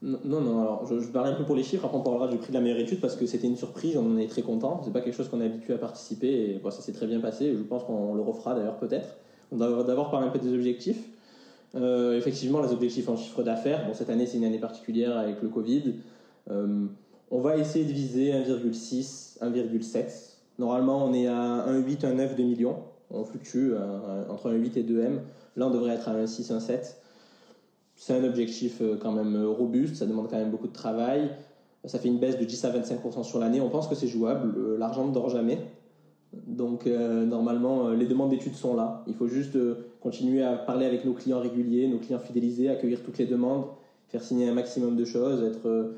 Non, non, alors je, je parlais un peu pour les chiffres, après on parlera du prix de la meilleure étude parce que c'était une surprise, on en est très content. C'est pas quelque chose qu'on est habitué à participer et bon, ça s'est très bien passé. Je pense qu'on le refera d'ailleurs peut-être. On doit d'abord parler un peu des objectifs. Euh, effectivement, les objectifs en chiffre d'affaires, bon, cette année c'est une année particulière avec le Covid. Euh, on va essayer de viser 1,6, 1,7. Normalement, on est à 1,8, 1,9 de millions. On fluctue euh, entre 1,8 et 2M. Là, on devrait être à 1,6, 1,7 c'est un objectif euh, quand même robuste, ça demande quand même beaucoup de travail. Ça fait une baisse de 10 à 25% sur l'année. On pense que c'est jouable. L'argent ne dort jamais. Donc, euh, normalement, les demandes d'études sont là. Il faut juste euh, continuer à parler avec nos clients réguliers, nos clients fidélisés, accueillir toutes les demandes, faire signer un maximum de choses, être, euh,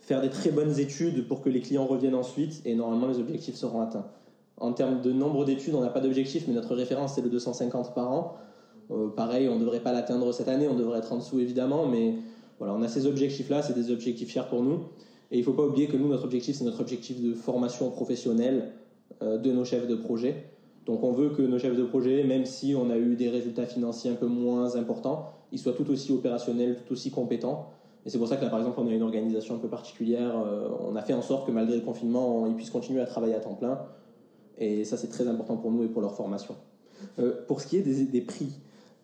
faire des très bonnes études pour que les clients reviennent ensuite. Et normalement, les objectifs seront atteints. En termes de nombre d'études, on n'a pas d'objectif, mais notre référence, c'est le 250 par an. Euh, pareil, on ne devrait pas l'atteindre cette année, on devrait être en dessous évidemment, mais voilà, on a ces objectifs-là, c'est des objectifs chers pour nous. Et il ne faut pas oublier que nous, notre objectif, c'est notre objectif de formation professionnelle euh, de nos chefs de projet. Donc on veut que nos chefs de projet, même si on a eu des résultats financiers un peu moins importants, ils soient tout aussi opérationnels, tout aussi compétents. Et c'est pour ça que là, par exemple, on a une organisation un peu particulière. Euh, on a fait en sorte que malgré le confinement, ils puissent continuer à travailler à temps plein. Et ça, c'est très important pour nous et pour leur formation. Pour ce qui est des prix,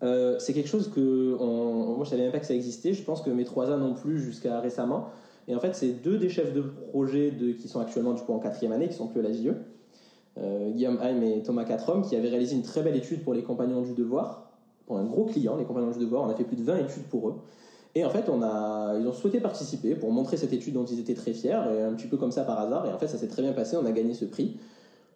euh, c'est quelque chose que moi je savais même pas que ça existait. Je pense que mes 3A non plus jusqu'à récemment. Et en fait, c'est deux des chefs de projet de, qui sont actuellement du coup en quatrième année, qui sont plus à la JE, euh, Guillaume Heim et Thomas Catrom, qui avaient réalisé une très belle étude pour les compagnons du devoir, pour un gros client, les compagnons du devoir. On a fait plus de 20 études pour eux. Et en fait, on a, ils ont souhaité participer pour montrer cette étude dont ils étaient très fiers, et un petit peu comme ça par hasard. Et en fait, ça s'est très bien passé. On a gagné ce prix.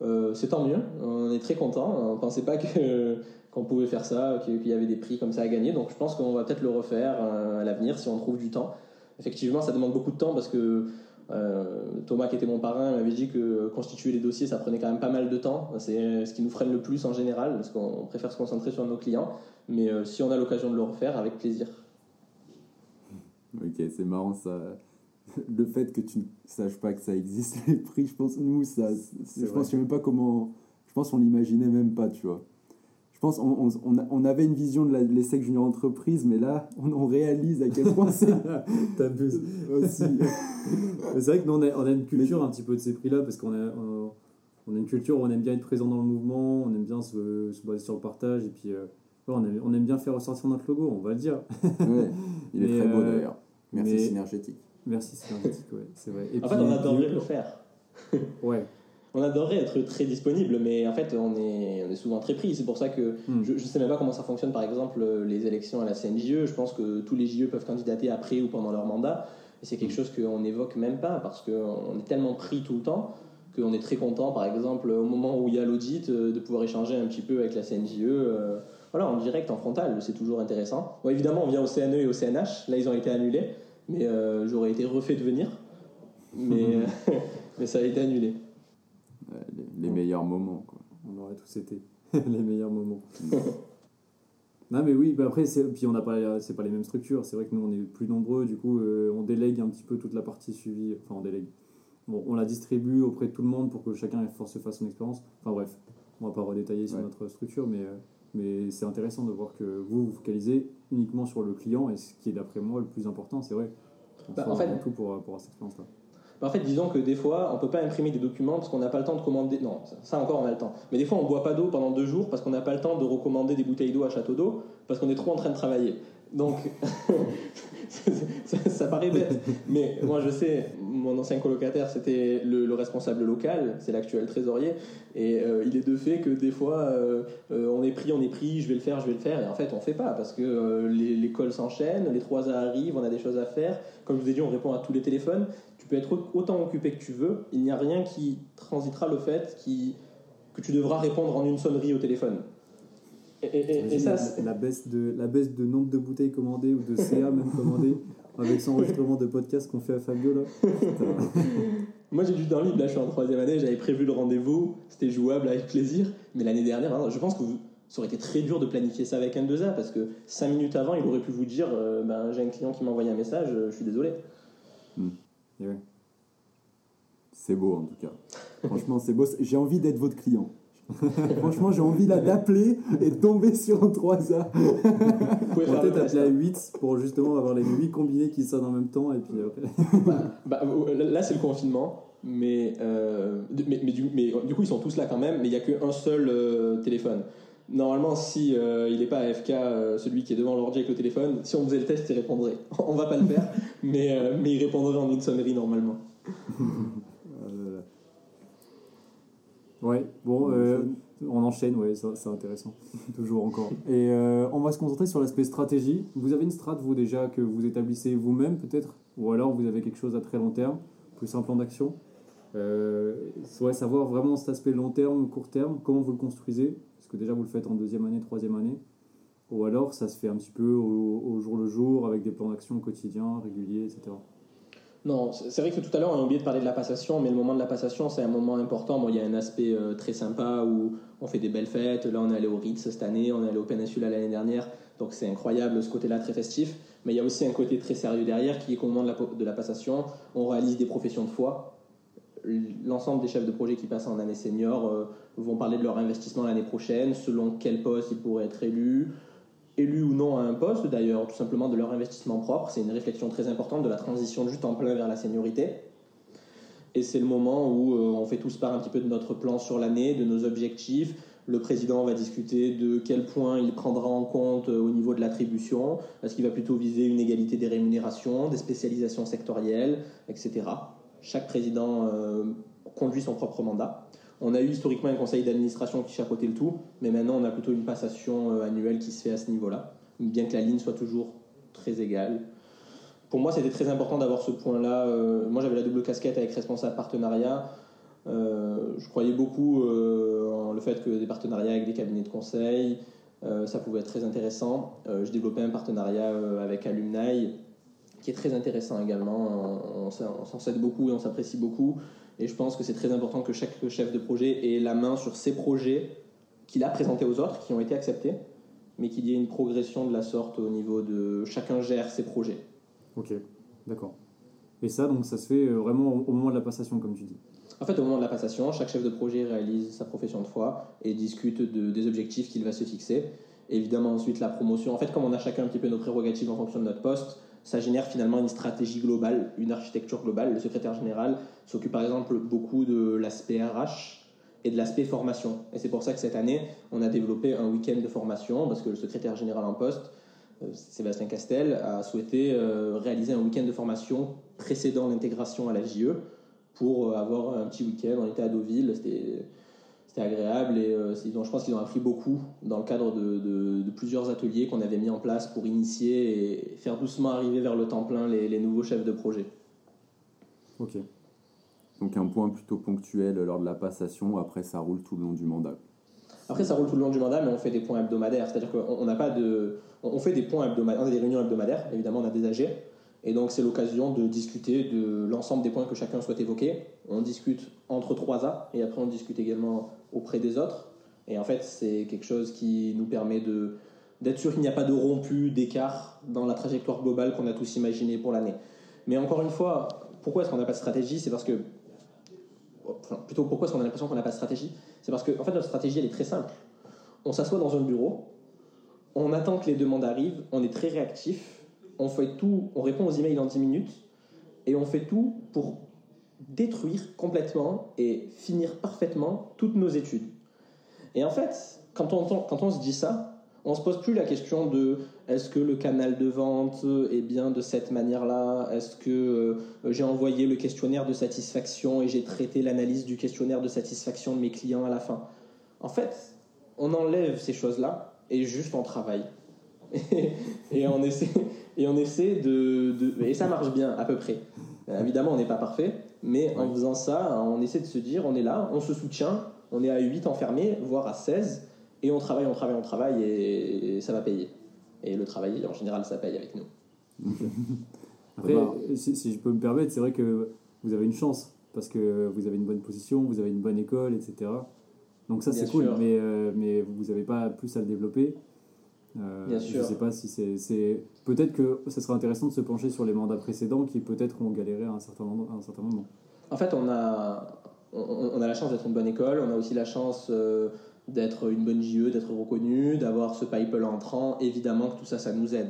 Euh, c'est tant mieux. On est très content. On pensait pas que qu'on pouvait faire ça, qu'il y avait des prix comme ça à gagner. Donc, je pense qu'on va peut-être le refaire euh, à l'avenir si on trouve du temps. Effectivement, ça demande beaucoup de temps parce que euh, Thomas, qui était mon parrain, m'avait dit que constituer les dossiers, ça prenait quand même pas mal de temps. C'est ce qui nous freine le plus en général, parce qu'on préfère se concentrer sur nos clients. Mais si on a l'occasion de le refaire, avec plaisir. Ok, c'est marrant ça. Le fait que tu ne saches pas que ça existe, les prix, je pense, nous, ça, je pense, je sais même pas comment. Je pense qu'on l'imaginait même pas, tu vois. Je pense on, on, on avait une vision de l'ESSEC Junior Entreprise, mais là, on, on réalise à quel point c'est. T'abuses. Aussi. c'est vrai que nous, on a, on a une culture un petit peu de ces prix-là, parce qu'on a, on, a une culture où on aime bien être présent dans le mouvement, on aime bien se, se baser sur le partage, et puis. Euh, on, aime, on aime bien faire ressortir notre logo, on va le dire. Ouais, il est très beau d'ailleurs. Merci mais- Synergétique. Merci synergétique, ouais, c'est vrai. Et En fait, puis, on adorerait le faire. Ouais. On adorerait être très disponible, mais en fait, on est, on est souvent très pris. C'est pour ça que Hmm. je ne sais même pas comment ça fonctionne, par exemple, les élections à la CNJE. Je pense que tous les JE peuvent candidater après ou pendant leur mandat. Et c'est quelque chose qu'on n'évoque même pas parce qu'on est tellement pris tout le temps qu'on est très content, par exemple, au moment où il y a l'audit, euh, de pouvoir échanger un petit peu avec la CNJE. euh, voilà, en direct, en frontal, c'est toujours intéressant. Bon, évidemment, on vient au CNE et au CNH. Là, ils ont été annulés, mais euh, j'aurais été refait de venir. Mais, mais ça a été annulé. Les, meilleurs moments, quoi. On aurait tous été les meilleurs moments. non mais oui, bah après c'est puis on n'a pas c'est pas les mêmes structures. C'est vrai que nous on est plus nombreux, du coup euh, on délègue un petit peu toute la partie suivie. Enfin on délègue. Bon, on la distribue auprès de tout le monde pour que chacun se fasse son expérience. Enfin bref, on va pas redétailler sur Ouais. notre structure, mais euh, mais c'est intéressant de voir que vous vous focalisez uniquement sur le client et ce qui est d'après moi le plus important, c'est vrai. On Bah, en fait- tout pour pour cette expérience-là. En fait, disons que des fois, on peut pas imprimer des documents parce qu'on n'a pas le temps de commander. Non, ça- encore, on a le temps. Mais des fois, on boit pas d'eau pendant deux jours parce qu'on n'a pas le temps de recommander des bouteilles d'eau à Château d'eau parce qu'on est trop en train de travailler. Donc, ça, paraît bête. Mais moi, je sais, mon ancien colocataire, c'était le, le responsable local, c'est l'actuel trésorier. Et euh, il est de fait que des fois, euh, euh, on est pris, on est pris, je vais le faire, je vais le faire. Et en fait, on fait pas parce que l'école s'enchaîne, les trois A arrivent, on a des choses à faire. Comme je vous ai dit, on répond à tous les téléphones. Tu peux être autant occupé que tu veux. Il n'y a rien qui transitera le fait qui, que tu devras répondre en une sonnerie au téléphone. Et, et- et- et ça, la, c'est- la baisse de, la baisse de nombre de bouteilles commandées ou de CA même commandées avec son enregistrement de podcast qu'on fait à Fabio là. Moi j'ai du temps libre, là je suis en troisième année, j'avais prévu le rendez-vous, c'était jouable avec plaisir. Mais l'année dernière, hein, je pense que vous- ça aurait été très dur de planifier ça avec un 2A parce que cinq minutes avant, il aurait pu vous dire euh, ben, j'ai un client qui m'a envoyé un message, euh, je suis désolé. Et ouais. C'est beau en tout cas. Franchement, c'est beau. J'ai envie d'être votre client. Franchement, j'ai envie là d'appeler et de tomber sur un 3A. Vous pouvez On va faire le peut-être appeler à hein. 8 pour justement avoir les 8 combinés qui sonnent en même temps et puis après. Bah, euh, là, c'est le confinement, mais, euh, mais, mais, du, mais du coup, ils sont tous là quand même, mais il n'y a qu'un seul euh, téléphone. Normalement, si euh, il n'est pas AFK, euh, celui qui est devant l'ordi avec le téléphone, si on faisait le test, il répondrait. On va pas le faire, mais, euh, mais il répondrait en une sonnerie normalement. Euh, Ouais, bon, euh, on enchaîne, ouais, ça- c'est intéressant, toujours encore. Et euh, on va se concentrer sur l'aspect stratégie. Vous avez une strat, vous déjà, que vous établissez vous-même peut-être? Ou alors vous avez quelque chose à très long terme, plus un plan d'action? Euh, ouais, Savoir vraiment cet aspect long terme, court terme, comment vous le construisez? Que déjà vous le faites en deuxième année, troisième année. Ou alors ça se fait un petit peu au, jour le jour, avec des plans d'action quotidiens, réguliers, etc. Non, c'est vrai que tout à l'heure, on a oublié de parler de la passation, mais le moment de la passation, c'est un moment important. Il y a un aspect euh, très sympa où on fait des belles fêtes. Là, on est allé au Ritz cette année, on est allé au Peninsula l'année dernière. Donc, c'est incroyable ce côté-là, très festif. Mais il y a aussi un côté très sérieux derrière qui est qu'au moment de la, de la passation, on réalise des professions de foi. L'ensemble des chefs de projet qui passent en année senior euh, vont parler de leur investissement l'année prochaine, selon quel poste ils pourraient être élus, élus ou non à un poste d'ailleurs, tout simplement de leur investissement propre. C'est une réflexion très importante de la transition du temps plein vers la seniorité. Et c'est le moment où euh, on fait tous part un petit peu de notre plan sur l'année, de nos objectifs. Le président va discuter de quel point il prendra en compte euh, au niveau de l'attribution. Est-ce qu'il va plutôt viser une égalité des rémunérations, des spécialisations sectorielles, etc. Chaque président euh, conduit son propre mandat. On a eu historiquement un conseil d'administration qui chapeautait le tout, mais maintenant on a plutôt une passation annuelle qui se fait à ce niveau-là, bien que la ligne soit toujours très égale pour moi, c'était très important d'avoir ce point-là. Euh, moi, j'avais la double casquette avec responsable partenariat. Euh, je croyais beaucoup euh, en le fait que des partenariats avec des cabinets de conseil, ça pouvait être très intéressant. je développais un partenariat avec Alumni qui est très intéressant également. On, s'en s'aide beaucoup et on s'apprécie beaucoup. Et je pense que c'est très important que chaque chef de projet ait la main sur ses projets qu'il a présentés aux autres, qui ont été acceptés, mais qu'il y ait une progression de la sorte au niveau de chacun gère ses projets. Ok, d'accord. Et ça, donc, ça se fait euh, vraiment au moment de la passation, comme tu dis En fait, au moment de la passation, chaque chef de projet réalise sa profession de foi et discute de, des objectifs qu'il va se fixer. évidemment, ensuite, la promotion. En fait, comme on a chacun un petit peu nos prérogatives en fonction de notre poste, ça génère finalement une stratégie globale, une architecture globale. Le secrétaire général s'occupe par exemple beaucoup de l'aspect RH et de l'aspect formation. Et c'est pour ça que cette année, on a développé un week-end de formation, parce que le secrétaire général en poste euh, Sébastien Castel a souhaité euh, réaliser un week-end de formation précédant l'intégration à la JE pour euh, avoir un petit week-end. On était à Deauville, agréable et je pense qu'ils ont appris beaucoup dans le cadre de, plusieurs ateliers qu'on avait mis en place pour initier et faire doucement arriver vers le temps plein les, les nouveaux chefs de projet. Ok. Donc un point plutôt ponctuel lors de la passation, après ça roule tout le long du mandat. Après, ça roule tout le long du mandat, mais on fait des points hebdomadaires. C'est-à-dire qu'on n'a pas de. On fait des points hebdomadaires, on a des réunions hebdomadaires, évidemment, on a des AG. Et donc, c'est l'occasion de discuter de l'ensemble des points que chacun souhaite évoquer. On discute entre trois A, et après, on discute également auprès des autres. Et en fait, c'est quelque chose qui nous permet de d'être sûr qu'il n'y a pas de rompu, d'écart dans la trajectoire globale qu'on a tous imaginé pour l'année. Mais encore une fois, pourquoi est-ce qu'on n'a pas de stratégie? C'est parce que enfin, plutôt pourquoi est-ce qu'on a l'impression qu'on n'a pas de stratégie? C'est parce que en fait notre stratégie elle est très simple. On s'assoit dans un bureau, on attend que les demandes arrivent, on est très réactif, on fait tout, on répond aux emails en 10 minutes et on fait tout pour détruire complètement et finir parfaitement toutes nos études. Et en fait, quand on, quand on se dit ça, on se pose plus la question de est-ce que le canal de vente est bien de cette manière-là Est-ce que euh, j'ai envoyé le questionnaire de satisfaction et j'ai traité l'analyse du questionnaire de satisfaction de mes clients à la fin En fait, on enlève ces choses-là et juste on travaille. Et, on essaie, et on essaie de, Et ça marche bien, à peu près. évidemment, on n'est pas parfait, mais en faisant ça, on essaie de se dire on est là, on se soutient, on est à 8 enfermés, voire à 16 et on travaille, on travaille, on travaille et, ça va payer. Et le travail, en général, ça paye avec nous. Après, si, je peux me permettre, c'est vrai que vous avez une chance parce que vous avez une bonne position, vous avez une bonne école, etc. Donc ça, c'est cool, mais, euh, mais vous n'avez pas plus à le développer. Euh, Bien sûr. Je ne sais pas si c'est. Peut-être que ce sera intéressant de se pencher sur les mandats précédents qui peut-être ont galéré à un certain, moment, à un certain moment. En fait, on a, on, a la chance d'être une bonne école, on a aussi la chance euh, d'être une bonne JE, d'être reconnu, d'avoir ce pipe entrant, évidemment que tout ça, ça nous aide.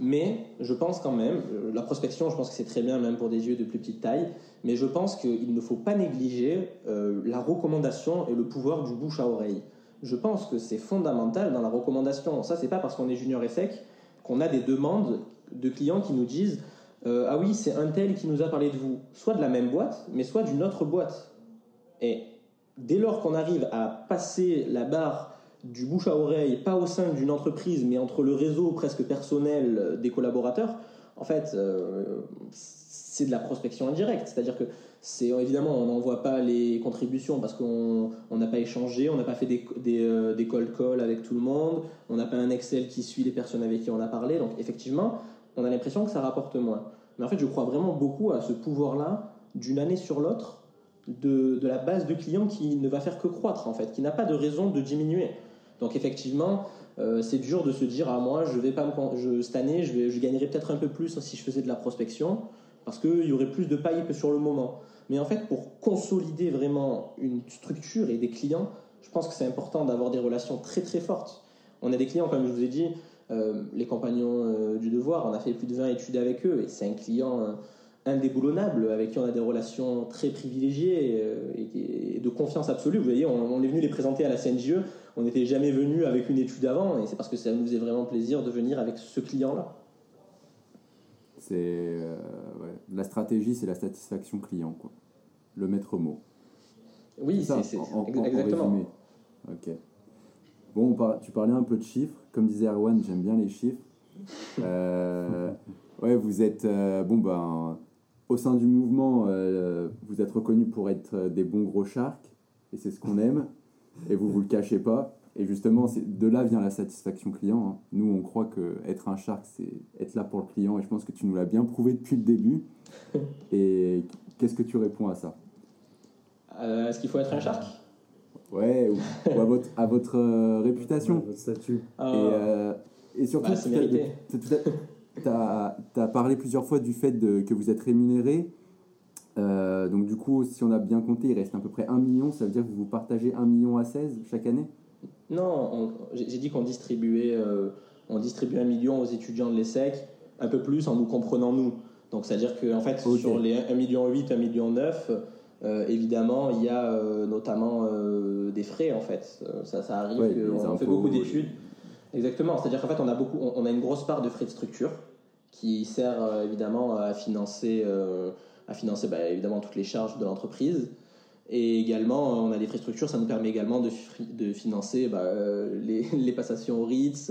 Mais je pense quand même, euh, la prospection, je pense que c'est très bien même pour des JE de plus petite taille, mais je pense qu'il ne faut pas négliger euh, la recommandation et le pouvoir du bouche à oreille. Je pense que c'est fondamental dans la recommandation. Ça, c'est pas parce qu'on est junior et sec qu'on a des demandes de clients qui nous disent euh, Ah oui, c'est un tel qui nous a parlé de vous, soit de la même boîte, mais soit d'une autre boîte. Et dès lors qu'on arrive à passer la barre du bouche à oreille, pas au sein d'une entreprise, mais entre le réseau presque personnel des collaborateurs, en fait, euh, c'est de la prospection indirecte. C'est-à-dire que c'est évidemment, on n'envoie pas les contributions parce qu'on n'a pas échangé, on n'a pas fait des, des, euh, des, calls avec tout le monde, on n'a pas un Excel qui suit les personnes avec qui on a parlé. Donc effectivement, on a l'impression que ça rapporte moins. Mais en fait, je crois vraiment beaucoup à ce pouvoir-là d'une année sur l'autre de, la base de clients qui ne va faire que croître en fait, qui n'a pas de raison de diminuer. Donc effectivement, euh, c'est dur de se dire ah moi je vais pas me, cette année je, je gagnerais peut-être un peu plus si je faisais de la prospection. Parce qu'il y aurait plus de pipe sur le moment. Mais en fait, pour consolider vraiment une structure et des clients, je pense que c'est important d'avoir des relations très très fortes. On a des clients, comme je vous ai dit, euh, les compagnons euh, du devoir, on a fait plus de 20 études avec eux, et c'est un client euh, indéboulonnable, avec qui on a des relations très privilégiées et, de confiance absolue. Vous voyez, on, est venu les présenter à la CNJE, on n'était jamais venu avec une étude avant, et c'est parce que ça nous faisait vraiment plaisir de venir avec ce client-là. C'est la stratégie, c'est la satisfaction client, quoi. Le maître mot. Oui, c'est exactement. ok. Bon, tu parlais un peu de chiffres. Comme disait Erwan, j'aime bien les chiffres. Euh, ouais, vous êtes. Euh, bon, ben. Au sein du mouvement, euh, vous êtes reconnu pour être des bons gros sharks. Et c'est ce qu'on aime. Et vous vous le cachez pas. Et justement, de là vient la satisfaction client. Hein. Nous, on croit que être un shark, c'est être là pour le client. Et je pense que tu nous l'as bien prouvé depuis le début. Et qu'est-ce que tu réponds à ça? Est-ce qu'il faut être un shark? Ouais, ou, à votre, à votre euh, réputation. votre statut. Et, euh, et, surtout, tu as, as, parlé plusieurs fois du fait de, que vous êtes rémunéré. Euh, donc du coup, si on a bien compté, il reste à peu près 1 million. Ça veut dire que vous vous partagez 1 million à 16 chaque année? Non, j'ai dit qu'on distribuait, on distribue 1 million aux étudiants de l'ESSEC, un peu plus en nous comprenant nous. Donc c'est-à-dire qu'en en fait, sur les 1 million 8, 1 million 9, euh, évidemment, il y a euh, notamment euh, des frais en fait. Ça, ça arrive on fait beaucoup d'études. Exactement. C'est-à-dire qu'en fait, on a beaucoup, on, a une grosse part de frais de structure qui sert évidemment à financer, à financer bah, évidemment toutes les charges de l'entreprise. Et également, on a des frais de structure, ça nous permet également de, de financer bah, les, les, passations au RITS,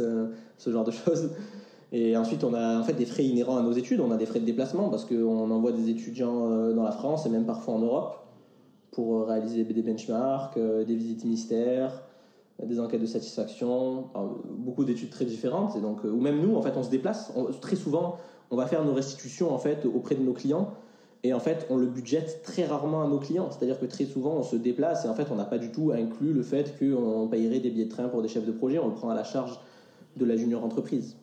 ce genre de choses. Et ensuite, on a en fait des frais inhérents à nos études. On a des frais de déplacement parce qu'on envoie des étudiants dans la France et même parfois en Europe pour euh, réaliser des benchmarks, euh, des visites ministères, des enquêtes de satisfaction, beaucoup d'études très différentes. Et donc, euh, ou même nous, en fait, on se déplace. très souvent, on va faire nos restitutions en fait auprès de nos clients. Et en fait, on le budgète très rarement à nos clients. C'est-à-dire que très souvent, on se déplace et en fait, on n'a pas du tout inclus le fait qu'on payerait des billets de train pour des chefs de projet. On le prend à la charge de la junior entreprise.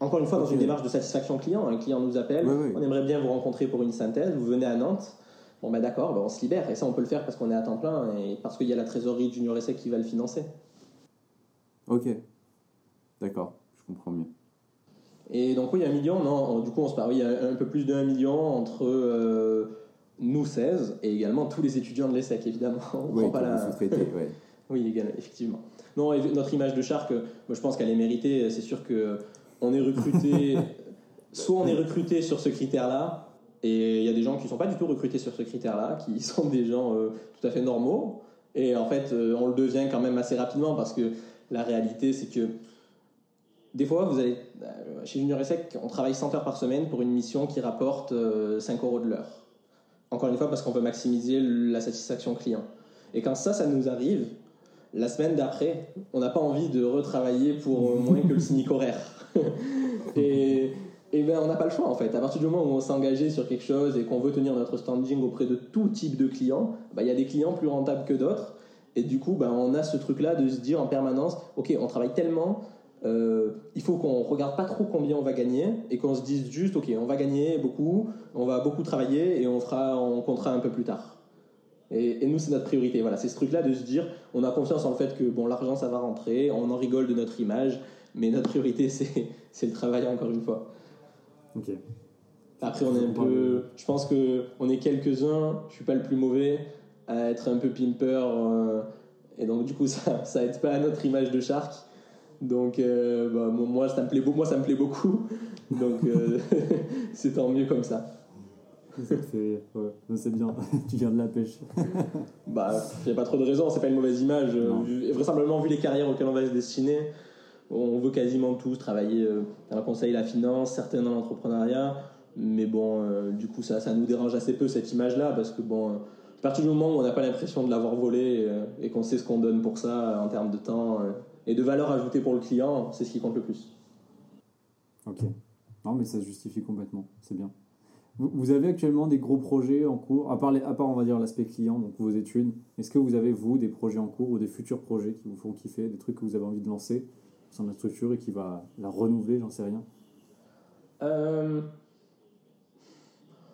Encore une fois, dans une démarche de satisfaction client, un client nous appelle, on aimerait bien vous rencontrer pour une synthèse, vous venez à Nantes, Bon, ben d'accord, ben on se libère. Et ça, on peut le faire parce qu'on est à temps plein et parce qu'il y a la trésorerie Junior Essai qui va le financer. Ok. D'accord, je comprends mieux. Et donc, oui, un million, non, du coup, on se parle, il y a un peu plus de 1 million entre euh, nous 16 et également tous les étudiants de l'ESSEC, évidemment. oui, pas la... oui, également, effectivement. Non, notre image de Shark, moi, je pense qu'elle est méritée. C'est sûr que on est recruté, soit on est recruté sur ce critère-là, et il y a des gens qui ne sont pas du tout recrutés sur ce critère-là, qui sont des gens euh, tout à fait normaux. Et en fait, euh, on le devient quand même assez rapidement parce que la réalité, c'est que des fois, vous allez euh, chez Junior Sec, on travaille 100 heures par semaine pour une mission qui rapporte 5 euros de l'heure. Encore une fois, parce qu'on veut maximiser la satisfaction client. Et quand ça, ça nous arrive, la semaine d'après, on n'a pas envie de retravailler pour moins que le cynique horaire. et ben on n'a pas le choix en fait. À partir du moment où on s'est engagé sur quelque chose et qu'on veut tenir notre standing auprès de tout type de clients, ben, il y a des clients plus rentables que d'autres. Et du coup, ben, on a ce truc-là de se dire en permanence, ok, on travaille tellement, euh, il faut qu'on regarde pas trop combien on va gagner et qu'on se dise juste, ok, on va gagner beaucoup, on va beaucoup travailler et on fera, on comptera un peu plus tard. Et, et nous, c'est notre priorité. Voilà, c'est ce truc-là de se dire, on a confiance en le fait que bon, l'argent, ça va rentrer, on en rigole de notre image, mais notre priorité, c'est le travail encore une fois. Ok. Après, on est un peu. Je pense que on est quelques-uns. Je suis pas le plus mauvais à être un peu pimper. Euh, et donc, du coup, ça, ça aide pas à notre image de Shark. Donc, euh, bah, moi, ça me plaît, moi, ça me plaît beaucoup. Donc, euh, c'est tant mieux comme ça. Fait. Ouais, c'est bien. tu viens de la pêche. bah, il n'y a pas trop de raisons. C'est pas une mauvaise image. vraisemblablement, vu les carrières auxquelles on va se destiner on veut quasiment tous travailler euh, dans le conseil, la finance, certains dans l'entrepreneuriat, mais bon, euh, du coup, ça, ça nous dérange assez peu cette image-là, parce que bon, à partir du moment où on n'a pas l'impression de l'avoir volé euh, et qu'on sait ce qu'on donne pour ça en termes de temps et de valeur ajoutée pour le client, c'est ce qui compte le plus. Ok. Non, mais ça se justifie complètement, c'est bien. Vous, avez actuellement des gros projets en cours, à part, à part on va dire l'aspect client, donc vos études. Est-ce que vous avez, vous, des projets en cours ou des futurs projets qui vous font kiffer, des trucs que vous avez envie de lancer son la structure et qui va la renouveler, j'en sais rien euh,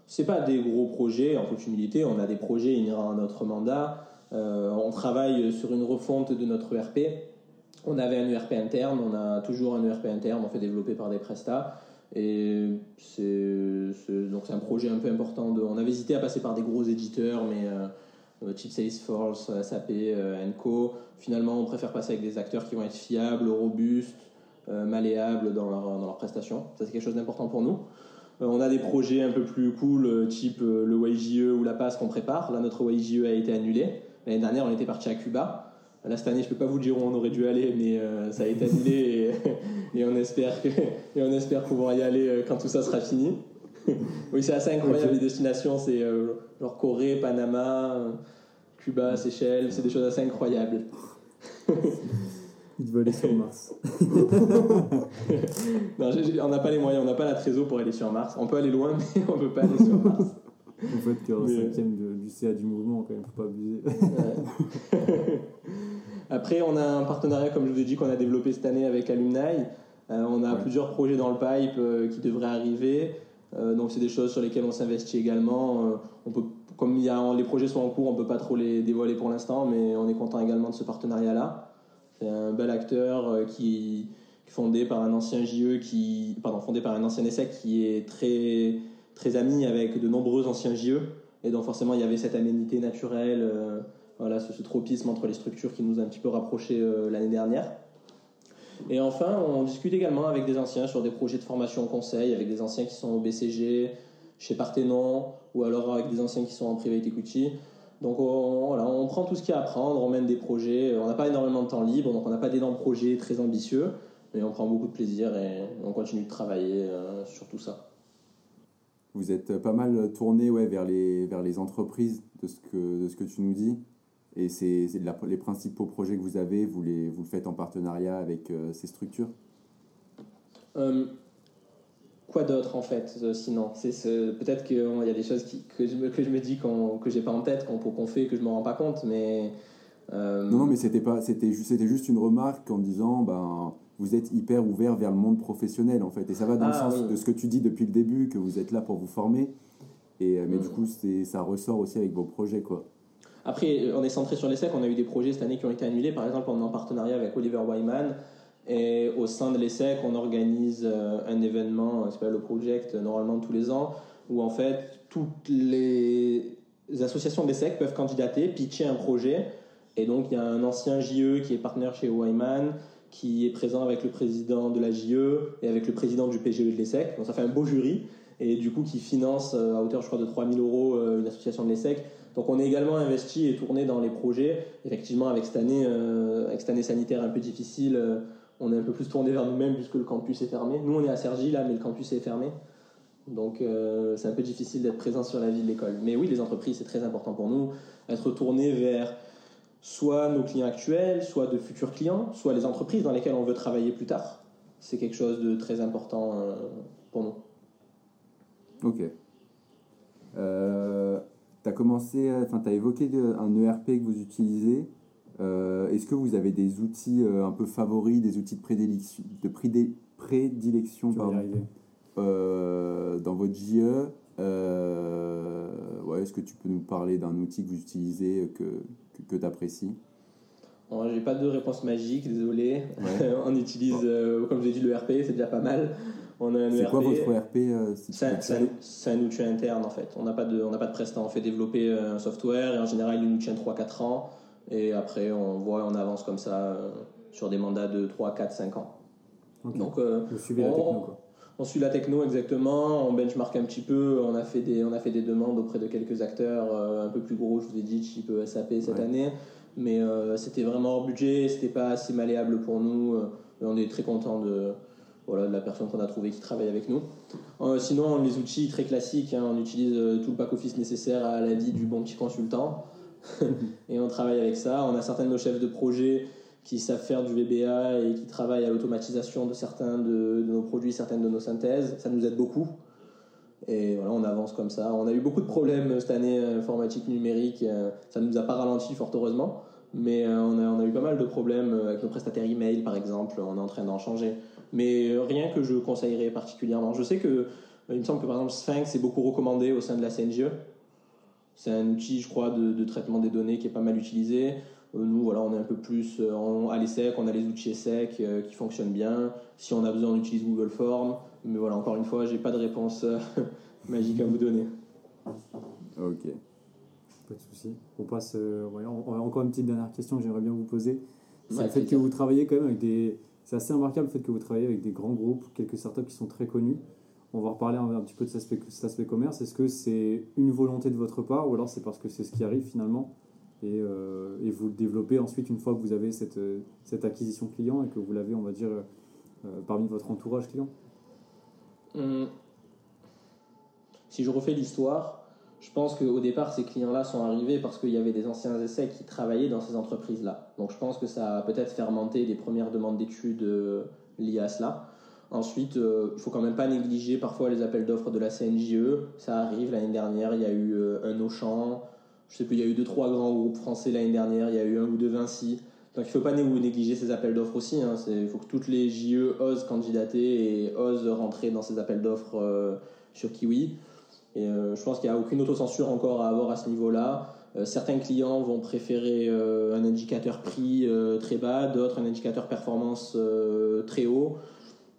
c'est pas des gros projets, en toute humilité, on a des projets inhérents à notre mandat. Euh, on travaille sur une refonte de notre ERP. On avait un ERP interne, on a toujours un ERP interne, on fait développer par des prestats. Et c'est, donc un projet un peu important. On avait hésité à passer par des gros éditeurs, mais euh, type Salesforce, SAP, euh. Finalement, on préfère passer avec des acteurs qui vont être fiables, robustes, euh, malléables dans leurs leur prestations. Ça, c'est quelque chose d'important pour nous. Euh, on a des projets un peu plus cool, euh, type le YJE ou la PASS qu'on prépare. Là, notre YJE a été annulé. L'année dernière, on était parti à Cuba. Là, cette année, je peux pas vous dire où on aurait dû aller, mais euh, ça a été annulé et, et on espère que, et on espère pouvoir y aller euh, quand tout ça sera fini. oui, c'est assez incroyable les destinations, c'est euh, genre Corée, Panama, Cuba, Seychelles, c'est des choses assez incroyables. Il veut aller sur Mars. Non, on n'a pas les moyens, on n'a pas la trésor pour aller sur Mars. On peut aller loin, mais on peut pas aller sur Mars. En fait, Mais- cinquième du CA du mouvement, quand même, faut pas abuser. Ouais. Après, on a un partenariat, comme je vous ai dit, qu'on a développé cette année avec Alumni. Euh, on a Ouais. plusieurs projets dans le pipe euh, qui devraient arriver. Euh, donc, c'est des choses sur lesquelles on s'investit également. On peut, comme il y a, les projets sont en cours, on ne peut pas trop les dévoiler pour l'instant, mais on est content également de ce partenariat-là. C'est un bel acteur qui fondé par un ancien JE qui, pardon, fondé par un ancien ESSEC qui est très, très ami avec de nombreux anciens JE. Et donc forcément, il y avait cette aménité naturelle, voilà, ce, tropisme entre les structures qui nous a un petit peu rapprochés euh, l'année dernière. Et enfin, on discute également avec des anciens sur des projets de formation au conseil, avec des anciens qui sont au BCG, chez Parthénon, ou alors avec des anciens qui sont en private equity. Donc on, voilà, on prend tout ce qu'il y a à prendre, on mène des projets. On n'a pas énormément de temps libre, donc on n'a pas d'énormes projets très ambitieux, mais on prend beaucoup de plaisir et on continue de travailler euh, sur tout ça. Vous êtes pas mal tourné ouais, vers, les, entreprises de ce que tu nous dis. Et c'est les principaux projets que vous avez, vous, les, vous le faites en partenariat avec euh, ces structures? Euh, quoi d'autre en fait euh, sinon? C'est ce- peut-être qu'il y a des choses qui- que, je me, que je me dis qu'on, que j'ai pas en tête qu'on, qu'on fait que je me rends pas compte mais euh, Non, non, mais c'était pas, c'était juste, c'était juste une remarque en disant, ben, vous êtes hyper ouvert vers le monde professionnel en fait, et ça va dans le Ah, sens oui. de ce que tu dis depuis le début, que vous êtes là pour vous former, et mais Mm. du coup, c'est, ça ressort aussi avec vos projets quoi. Après, on est centré sur l'ESSEC. On a eu des projets cette année qui ont été annulés. Par exemple, on est en partenariat avec Oliver Wyman. Et au sein de l'ESSEC, on organise euh, un événement euh, s'appelle le Project, euh, normalement tous les ans, où en fait, toutes les associations de l'ESSEC peuvent candidater, pitcher un projet. Et donc, il y a un ancien JE qui est partenaire chez Wyman, qui est présent avec le président de la JE et avec le président du PGE de l'ESSEC. Donc, ça fait un beau jury. Et du coup, qui finance euh, à hauteur, je crois, de 3000 euros euh, une association de l'ESSEC. Donc on est également investi et tourné dans les projets. Effectivement, avec cette année, euh, sanitaire un peu difficile, euh, on est un peu plus tourné vers nous-mêmes puisque le campus est fermé. Nous, on est à Cergy là, mais le campus est fermé. Donc euh, c'est un peu difficile d'être présent sur la vie de l'école. Mais oui, les entreprises, c'est très important pour nous. Être tourné vers soit nos clients actuels, soit de futurs clients, soit les entreprises dans lesquelles on veut travailler plus tard. C'est quelque chose de très important pour nous. Ok. Tu as commencé, enfin, tu as évoqué un ERP que vous utilisez. Euh, Est-ce que vous avez des outils euh, un peu favoris, des outils de prédilection, de prédé- prédilection pardon, euh, dans votre JE euh, ouais, Est-ce que tu peux nous parler d'un outil que vous utilisez, que, que, tu apprécies Bon, J'ai pas de réponse magique, désolé. Ouais. on utilise, euh, comme je l'ai dit, le RP, c'est déjà pas mal. On a un C'est quoi votre ERP euh, C'est un, outil interne en fait. On n'a pas de, on n'a pas de prestat. On fait développer euh, un software et en général il nous tient 3-4 ans. Et après on voit, on avance comme ça euh, sur des mandats de 3, 4, 5 ans. Donc Vous suivez la on- techno, quoi. on suit la techno exactement, on benchmark un petit peu, on a fait des, on a fait des demandes auprès de quelques acteurs euh, un peu plus gros, je vous ai dit, type SAP cette Ouais. année, mais euh, c'était vraiment hors budget, c'était pas assez malléable pour nous, euh, on est très content de, voilà, de la personne qu'on a trouvée qui travaille avec nous. Euh, sinon, les outils très classiques, hein, on utilise euh, tout le back-office nécessaire à la vie du bon petit consultant, et on travaille avec ça. On a certains de nos chefs de projet qui savent faire du VBA et qui travaillent à l'automatisation de certains de, de nos produits, certaines de nos synthèses. Ça nous aide beaucoup. Et voilà, on avance comme ça. On a eu beaucoup de problèmes cette année euh, informatique numérique. Ça ne nous a pas ralenti, fort heureusement. Mais on a, on a eu pas mal de problèmes avec nos prestataires email, par exemple. On est en train d'en changer. Mais euh, rien que je conseillerais particulièrement. Je sais que il me semble que par exemple Sphinx est beaucoup recommandé au sein de la CNGE. C'est un outil, je crois, de, de traitement des données qui est pas mal utilisé. Euh, nous, voilà, on est un peu plus euh, en- à l'ESSEC, on a les outils ESSEC euh, qui fonctionnent bien. Si on a besoin, on utilise Google Form. Mais voilà, encore une fois, j'ai pas de réponse euh, magique à vous donner. Ok. Pas de souci. On passe. euh, ouais, on- on encore une petite dernière question que j'aimerais bien vous poser. C'est Ouais, le fait que vous travaillez quand même avec des. C'est assez remarquable le fait que vous travaillez avec des grands groupes, quelques startups qui sont très connus. On va reparler un, petit peu de cet aspect, commerce. Est-ce que c'est une volonté de votre part ou alors c'est parce que c'est ce qui arrive finalement et, euh, vous le développez ensuite une fois que vous avez cette, euh, cette acquisition client et que vous l'avez, on va dire, euh, parmi votre entourage client? Hum. Si je refais l'histoire, je pense qu'au départ, ces clients-là sont arrivés parce qu'il y avait des anciens essais qui travaillaient dans ces entreprises-là. Donc je pense que ça a peut-être fermenté des premières demandes d'études euh, liées à cela. Ensuite, euh, il faut quand même pas négliger parfois les appels d'offres de la CNJE. Ça arrive, l'année dernière, il y a eu euh, un Auchan. Je sais plus, il y a eu deux, trois grands groupes français l'année dernière. Il y a eu un ou deux Vinci. Donc il ne faut pas né- négliger ces appels d'offres aussi. hein. Il faut que toutes les JE osent candidater et osent rentrer dans ces appels d'offres euh, sur Kiwi. Et euh, je pense qu'il n'y a aucune autocensure encore à avoir à ce niveau-là. Euh, certains clients vont préférer euh, un indicateur prix très bas, d'autres un indicateur performance très haut.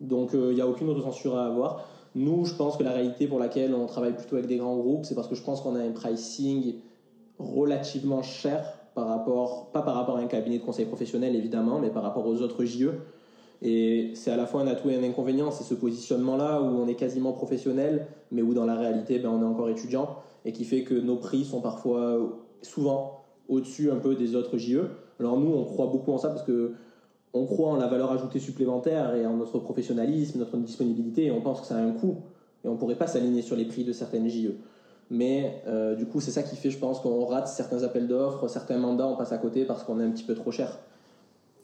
Donc il n'y a aucune autocensure à avoir. Nous, je pense que la réalité pour laquelle on travaille plutôt avec des grands groupes, c'est parce que je pense qu'on a un pricing relativement cher par rapport, pas par rapport à un cabinet de conseil professionnel évidemment, mais par rapport aux autres JE. Et c'est à la fois un atout et un inconvénient, c'est ce positionnement-là où on est quasiment professionnel, mais où dans la réalité, ben, on est encore étudiant, et qui fait que nos prix sont parfois, souvent, au-dessus un peu des autres JE. Alors nous, on croit beaucoup en ça parce que on croit en la valeur ajoutée supplémentaire et en notre professionnalisme, notre disponibilité, et on pense que ça a un coût, et on ne pourrait pas s'aligner sur les prix de certaines JE. Mais euh, du coup, c'est ça qui fait, je pense, qu'on rate certains appels d'offres, certains mandats, on passe à côté parce qu'on est un petit peu trop cher.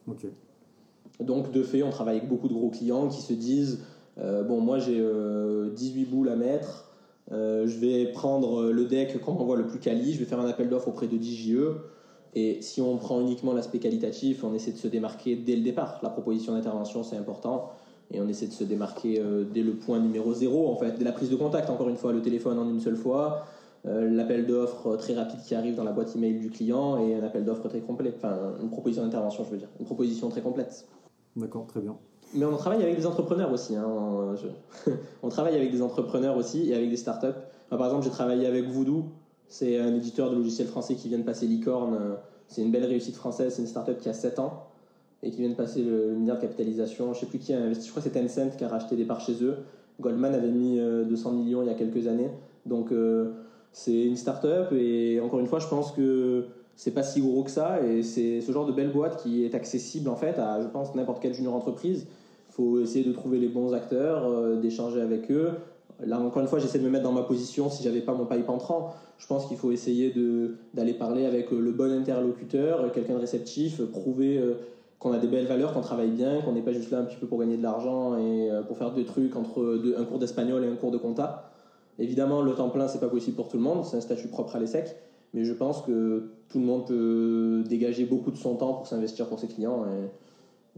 Ok. Donc, de fait, on travaille avec beaucoup de gros clients qui se disent euh, Bon, moi j'ai euh, 18 boules à mettre, euh, je vais prendre le deck qu'on m'envoie le plus quali, je vais faire un appel d'offres auprès de 10 JE. Et si on prend uniquement l'aspect qualitatif, on essaie de se démarquer dès le départ. La proposition d'intervention, c'est important. Et on essaie de se démarquer euh, dès le point numéro zéro, en fait, dès la prise de contact, encore une fois, le téléphone en une seule fois, euh, l'appel d'offres très rapide qui arrive dans la boîte email du client et un appel d'offres très complet. Enfin, une proposition d'intervention, je veux dire. Une proposition très complète. D'accord, très bien. Mais on travaille avec des entrepreneurs aussi. hein. On, travaille avec des entrepreneurs aussi et avec des startups. Par exemple, j'ai travaillé avec Voodoo. C'est un éditeur de logiciels français qui vient de passer licorne. C'est une belle réussite française. C'est une startup qui a 7 ans et qui vient de passer le milliard de capitalisation. Je sais plus qui a investi. Je crois que c'est Tencent qui a racheté des parts chez eux. Goldman avait mis euh, 200 millions il y a quelques années. Donc euh, c'est une startup et encore une fois, je pense que c'est pas si gros que ça et c'est ce genre de belle boîte qui est accessible en fait à, je pense, n'importe quelle junior entreprise. Faut essayer de trouver les bons acteurs, euh, d'échanger avec eux. Là, encore une fois, j'essaie de me mettre dans ma position si j'avais pas mon pipe entrant. Je pense qu'il faut essayer de- d'aller parler avec euh, le bon interlocuteur, euh, quelqu'un de réceptif, prouver qu'on a des belles valeurs, qu'on travaille bien, qu'on n'est pas juste là un petit peu pour gagner de l'argent et pour faire des trucs entre un cours d'espagnol et un cours de compta. Évidemment, le temps plein, c'est pas possible pour tout le monde, c'est un statut propre à l'ESSEC, mais je pense que tout le monde peut dégager beaucoup de son temps pour s'investir pour ses clients.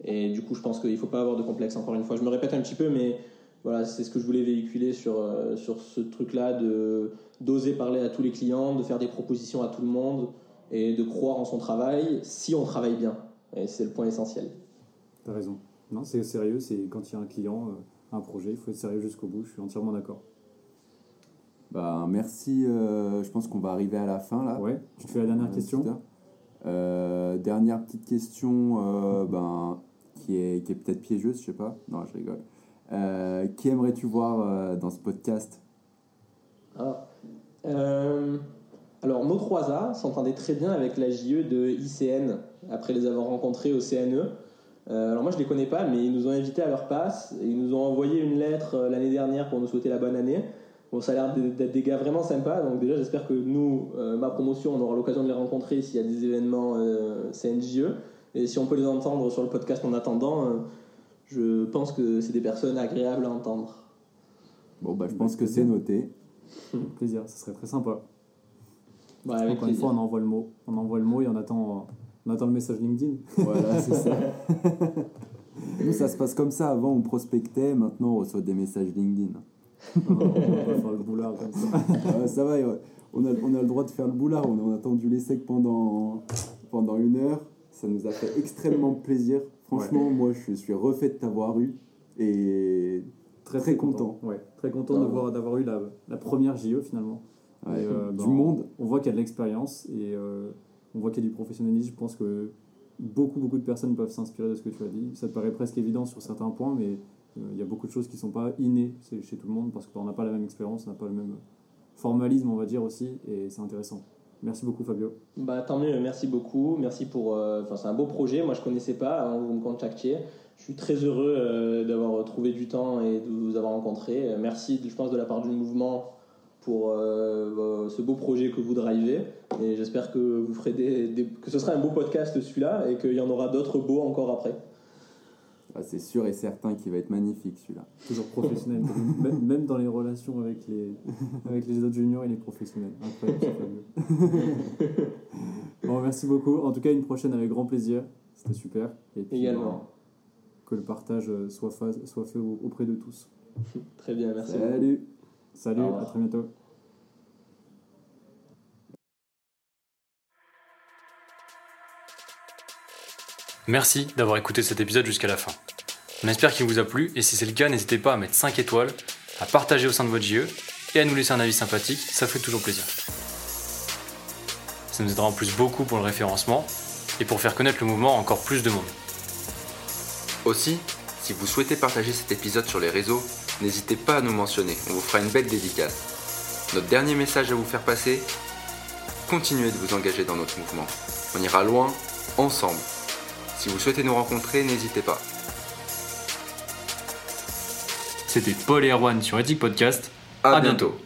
Et, du coup, je pense qu'il ne faut pas avoir de complexe, encore une fois. Je me répète un petit peu, mais voilà, c'est ce que je voulais véhiculer sur, euh, sur ce truc-là, d'oser parler à tous les clients, de faire des propositions à tout le monde et de croire en son travail si on travaille bien. Et c'est le point essentiel. T'as raison. Non, c'est sérieux, c'est quand il y a un client, euh, un projet, il faut être sérieux jusqu'au bout, je suis entièrement d'accord. Bah, merci. euh, je pense qu'on va arriver à la fin là. Ouais, tu te fais la dernière Euh, question? Euh, dernière petite question euh, ben, qui est, qui est peut-être piégeuse, je sais pas. Non, je rigole. Euh, qui aimerais-tu voir euh, dans ce podcast? Ah. Euh, alors, nos 3A s'entendaient très bien avec la JE de ICN, après les avoir rencontrés au CNE. Euh, alors moi, je les connais pas, mais ils nous ont invités à leur passe. Et ils nous ont envoyé une lettre euh, l'année dernière pour nous souhaiter la bonne année. Bon, ça a l'air d'être des gars vraiment sympas. Donc déjà, j'espère que nous, euh, ma promotion, on aura l'occasion de les rencontrer s'il y a des événements euh, CNJE. Et si on peut les entendre sur le podcast en attendant, euh, je pense que c'est des personnes agréables à entendre. Bon, bah, je pense que c'est noté. Avec plaisir, ça serait très sympa. Bah, avec Encore une fois, on envoie le mot. On envoie le mot et on attend, on attend le message LinkedIn. Voilà, c'est ça. Nous, ça se passe comme ça. Avant, on prospectait. Maintenant, on reçoit des messages LinkedIn. On va pas faire le boulard comme ça. Ah, ça va, ouais. on a, on a le droit de faire le boulard. On a attendu les secs pendant, pendant une heure. Ça nous a fait extrêmement plaisir. Franchement, moi, je suis refait de t'avoir eu. Et Très, Très content. Ouais, très content de voir- d'avoir eu la, la première JE finalement. ouais, Et, euh, du ben, monde. On voit qu'il y a de l'expérience et euh, on voit qu'il y a du professionnalisme. Je pense que beaucoup, beaucoup de personnes peuvent s'inspirer de ce que tu as dit. Ça te paraît presque évident sur certains points, mais il y a beaucoup de choses qui ne sont pas innées chez tout le monde parce qu'on n'a pas la même expérience, on n'a pas le même formalisme, on va dire aussi, et c'est intéressant. Merci beaucoup, Fabio. Bah, tant mieux, merci beaucoup. Merci pour. euh, c'est un beau projet. Moi, je connaissais pas avant que vous me contactiez. Je suis très heureux euh, d'avoir trouvé du temps et de vous avoir rencontré. Euh, Merci, je pense, de la part du mouvement pour euh, ce beau projet que vous drivez. Et j'espère que vous ferez des- que ce sera un beau podcast celui-là et qu'il y en aura d'autres beaux encore après. Ah, c'est sûr et certain qu'il va être magnifique celui-là. Toujours professionnel, même, même dans les relations avec les, avec les autres juniors, il est professionnel. Incroyable, bon, merci beaucoup. En tout cas, une prochaine avec grand plaisir. C'était super. Et puis, Également. ben, que le partage euh, soit, fa- soit fait au- auprès de tous. Très bien, merci. beaucoup. Salut Salut, à très bientôt. Merci d'avoir écouté cet épisode jusqu'à la fin. On espère qu'il vous a plu et si c'est le cas, n'hésitez pas à mettre 5 étoiles, à partager au sein de votre JE et à nous laisser un avis sympathique, ça fait toujours plaisir. Ça nous aidera en plus beaucoup pour le référencement et pour faire connaître le mouvement à encore plus de monde. Aussi, si vous souhaitez partager cet épisode sur les réseaux, n'hésitez pas à nous mentionner, on vous fera une belle dédicace. Notre dernier message à vous faire passer, continuez de vous engager dans notre mouvement. On ira loin, ensemble. Si vous souhaitez nous rencontrer, n'hésitez pas. C'était Paul et Erwan sur Ethic Podcast. À, À bientôt. bientôt.